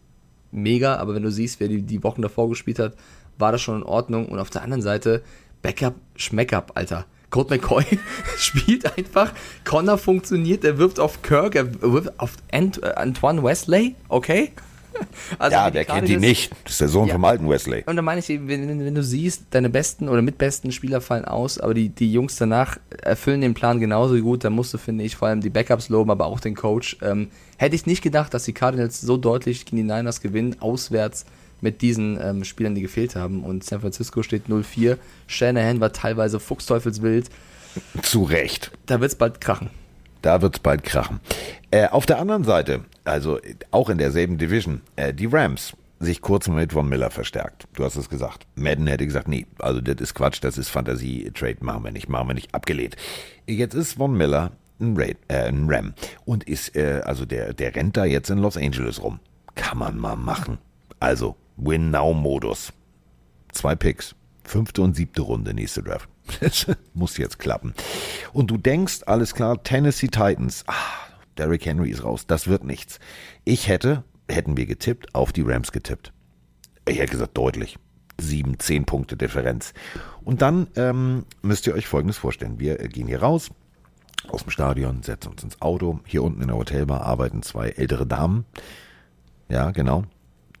mega, aber wenn du siehst, wer die, die Wochen davor gespielt hat, war das schon in Ordnung. Und auf der anderen Seite, Backup, Schmeckup, Alter. Colt McCoy spielt einfach, Connor funktioniert, er wirft auf Kirk, er wirft auf Ant, äh, Antoine Wesley, okay? Also ja, wer kennt ihn nicht? Das ist der Sohn Ja. vom alten Wesley. und da meine ich, eben, wenn, wenn du siehst, deine besten oder mitbesten Spieler fallen aus, aber die, die Jungs danach erfüllen den Plan genauso gut, dann musst du, finde ich, vor allem die Backups loben, aber auch den Coach. Ähm, hätte ich nicht gedacht, dass die Cardinals so deutlich gegen die Niners gewinnen, auswärts mit diesen ähm, Spielern, die gefehlt haben. Und San Francisco steht 0-4. Shanahan war teilweise fuchsteufelswild. Zu Recht. Da wird's bald krachen. Da wird's bald krachen. Äh, auf der anderen Seite, also auch in derselben Division, äh, die Rams sich kurz mit Von Miller verstärkt. Du hast es gesagt. Madden hätte gesagt, nee, also das ist Quatsch, das ist Fantasie, Trade machen wir nicht, machen wir nicht, abgelehnt. Jetzt ist Von Miller ein, Raid, äh, ein Ram und ist, äh, also der, der rennt da jetzt in Los Angeles rum. Kann man mal machen. Also, Win-Now-Modus. Zwei Picks. Fünfte und siebte Runde, nächste Draft. Das muss jetzt klappen. Und du denkst, alles klar, Tennessee Titans. Ah, Derrick Henry ist raus. Das wird nichts. Ich hätte, hätten wir getippt, auf die Rams getippt. Ich hätte gesagt, deutlich. Sieben, zehn Punkte Differenz. Und dann ähm, müsst ihr euch Folgendes vorstellen. Wir äh, gehen hier raus. aus dem Stadion, setzen uns ins Auto. Hier unten in der Hotelbar arbeiten zwei ältere Damen. Ja, genau.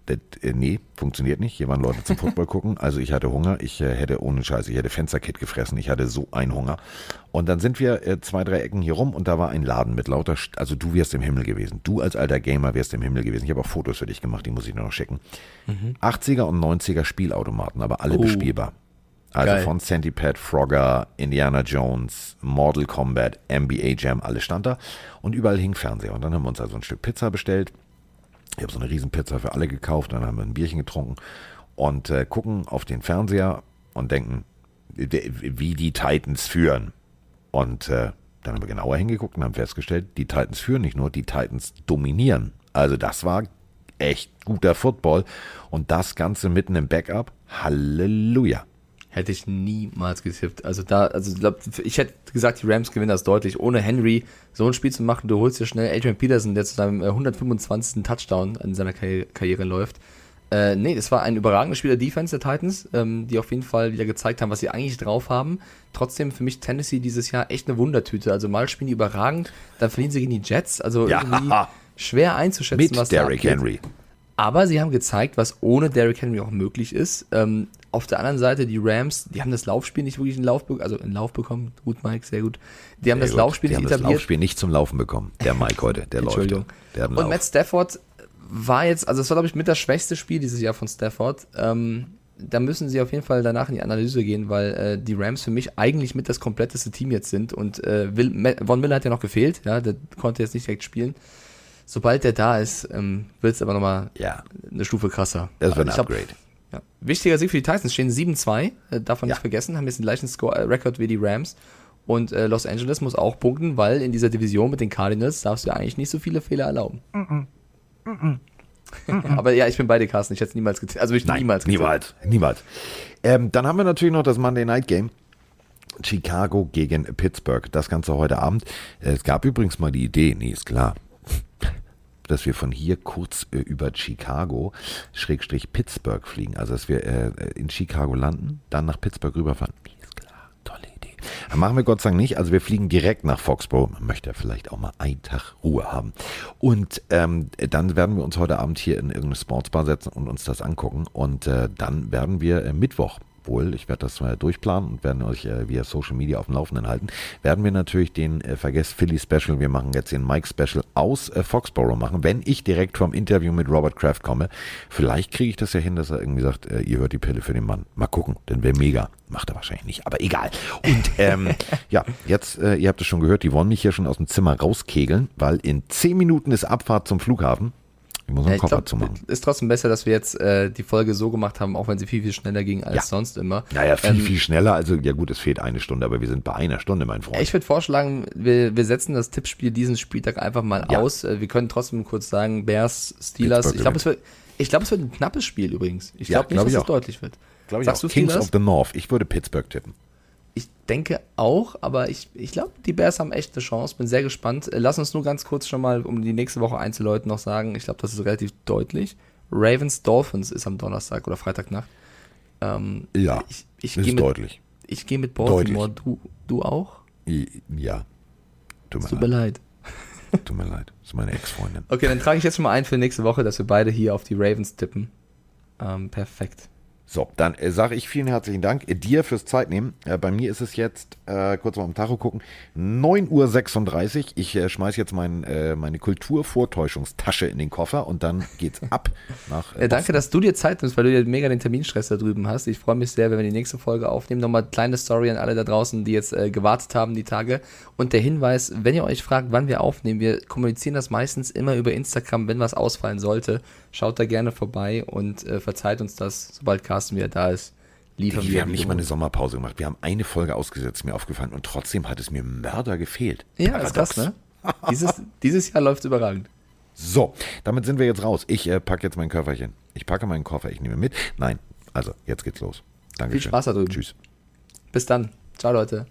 Das, äh, nee, funktioniert nicht. Hier waren Leute zum Football gucken. Also ich hatte Hunger. Ich äh, hätte ohne Scheiß, ich hätte Fensterkit gefressen. Ich hatte so einen Hunger. Und dann sind wir äh, zwei, drei Ecken hier rum und da war ein Laden mit lauter, St also du wärst im Himmel gewesen. Du als alter Gamer wärst im Himmel gewesen. Ich habe auch Fotos für dich gemacht, die muss ich nur noch schicken. 80er und 90er Spielautomaten, aber alle Oh. bespielbar. Also Geil. von Centipede, Frogger, Indiana Jones, Mortal Kombat, NBA Jam, alles stand da. Und überall hing Fernseher. Und dann haben wir uns also ein Stück Pizza bestellt. Ich habe so eine Riesenpizza für alle gekauft. Dann haben wir ein Bierchen getrunken und äh, gucken auf den Fernseher und denken, wie die Titans führen. Und äh, dann haben wir genauer hingeguckt und haben festgestellt, die Titans führen nicht nur, die Titans dominieren. Also das war echt guter Football. Und das Ganze mitten im Backup. Halleluja. Hätte ich niemals getippt. Also da, also ich, glaub, ich hätte gesagt, die Rams gewinnen das deutlich. Ohne Henry so ein Spiel zu machen, du holst dir schnell Adrian Peterson, der zu seinem äh, 125. Touchdown in seiner Karriere, Karriere läuft. Äh, nee, das war ein überragendes Spiel der Defense der Titans, ähm, die auf jeden Fall wieder gezeigt haben, was sie eigentlich drauf haben. Trotzdem für mich Tennessee dieses Jahr echt eine Wundertüte. Also mal spielen die überragend, dann verlieren sie gegen die Jets. Also Ja. irgendwie schwer einzuschätzen, Mit was da Derrick abgeht. Henry. Aber sie haben gezeigt, was ohne Derrick Henry auch möglich ist. Ähm, auf der anderen Seite, die Rams, die haben das Laufspiel nicht wirklich in Lauf, also in Lauf bekommen. Gut, Mike, sehr gut. Die haben Sehr das gut. Laufspiel die nicht haben das etabliert. Laufspiel nicht zum Laufen bekommen. Der Mike heute, der läuft. Entschuldigung. Der Und Lauf. Matt Stafford war jetzt, also es war, glaube ich, mit das schwächste Spiel dieses Jahr von Stafford. Ähm, da müssen sie auf jeden Fall danach in die Analyse gehen, weil äh, die Rams für mich eigentlich mit das kompletteste Team jetzt sind. Und äh, Will, Von Miller hat ja noch gefehlt, ja, der konnte jetzt nicht direkt spielen. Sobald der da ist, ähm, wird es aber nochmal ja, eine Stufe krasser. das wird ein Upgrade. ja. Wichtiger Sieg für die Titans, stehen 7-2, äh, darf man Ja. nicht vergessen, haben jetzt den gleichen Score, äh, Rekord wie die Rams. Und äh, Los Angeles muss auch punkten, weil in dieser Division mit den Cardinals darfst du ja eigentlich nicht so viele Fehler erlauben. Aber ja, ich bin bei dir, Carsten. Ich hätte es niemals getippt. Also ich Nein, niemals getippt. niemals, niemals. Ähm, dann haben wir natürlich noch das Monday Night Game. Chicago gegen Pittsburgh. Das Ganze heute Abend. Äh, Es gab übrigens mal die Idee, nee, ist klar, dass wir von hier kurz äh, über Chicago, Schrägstrich Pittsburgh fliegen. Also, dass wir äh, in Chicago landen, dann nach Pittsburgh rüberfahren. Ist klar, tolle Idee. Das machen wir Gott sei Dank nicht. Also, wir fliegen direkt nach Foxborough. Man möchte ja vielleicht auch mal einen Tag Ruhe haben. Und ähm, dann werden wir uns heute Abend hier in irgendeine Sportsbar setzen und uns das angucken. Und äh, dann werden wir äh, Mittwoch wohl, ich werde das mal durchplanen und werden euch äh, via Social Media auf dem Laufenden halten, werden wir natürlich den äh, Vergesst Philly Special, wir machen jetzt den Mike Special aus äh, Foxborough machen, wenn ich direkt vom Interview mit Robert Kraft komme. Vielleicht kriege ich das ja hin, dass er irgendwie sagt, äh, ihr hört die Pille für den Mann. Mal gucken, dann wäre mega. Macht er wahrscheinlich nicht, aber egal. Und ähm, ja, jetzt, äh, ihr habt es schon gehört, die wollen mich hier schon aus dem Zimmer rauskegeln, weil in 10 Minuten ist Abfahrt zum Flughafen. Ich muss Ja, einen ich Kopf zu machen. ist trotzdem besser, dass wir jetzt äh, die Folge so gemacht haben, auch wenn sie viel, viel schneller ging als Ja. sonst immer. Naja, viel, Ähm, viel schneller. Also, ja gut, es fehlt eine Stunde, aber wir sind bei einer Stunde, mein Freund. Ich würde vorschlagen, wir, wir setzen das Tippspiel diesen Spieltag einfach mal Ja. aus. Äh, Wir können trotzdem kurz sagen, Bears, Steelers. Ich glaube, es wird, ich glaube, es wird ein knappes Spiel übrigens. Ich Ja, glaube nicht, glaub dass es auch. deutlich wird. Glaube ich Sagst auch. du Kings Steelers? of the North. Ich würde Pittsburgh tippen. Denke auch, aber ich, ich glaube, die Bears haben echt eine Chance. Bin sehr gespannt. Äh, Lass uns nur ganz kurz schon mal, um die nächste Woche einzuläuten, noch sagen. Ich glaube, das ist relativ deutlich. Ravens Dolphins ist am Donnerstag oder Freitagnacht. Ähm, Ja, ich, ich ist gehe mit, deutlich. ich geh mit Baltimore. Du, du auch? Ja. Tut mir, Tut mir leid. leid. Tut mir leid. Das ist meine Ex-Freundin. Okay, dann trage ich jetzt schon mal ein für nächste Woche, dass wir beide hier auf die Ravens tippen. Ähm, perfekt. So, dann äh, sage ich vielen herzlichen Dank äh, dir fürs Zeitnehmen. Äh, bei mir ist es jetzt, äh, kurz mal am Tacho gucken, 9.36 Uhr. Ich äh, schmeiß jetzt mein, äh, meine Kulturvortäuschungstasche in den Koffer und dann geht's ab nach danke, dass du dir Zeit nimmst, weil du ja mega den Terminstress da drüben hast. Ich freue mich sehr, wenn wir die nächste Folge aufnehmen. Nochmal kleine Story an alle da draußen, die jetzt gewartet haben, die Tage. Und der Hinweis, wenn ihr euch fragt, wann wir aufnehmen, wir kommunizieren das meistens immer über Instagram, wenn was ausfallen sollte. Schaut da gerne vorbei und verzeiht uns das, sobald Carsten wieder da ist. Liefern Wir haben nicht mal eine. Sommerpause gemacht. Wir haben eine Folge ausgesetzt, mir aufgefallen. Und trotzdem hat es mir Mörder gefehlt. Ja, ist krass, ne? Dieses, dieses Jahr läuft überragend. So, damit sind wir jetzt raus. Ich äh, packe jetzt mein Köfferchen. Ich packe meinen Koffer, ich nehme mit. Nein, also, jetzt geht's los. Danke Viel Spaß da drüben. Tschüss. Bis dann. Ciao, Leute.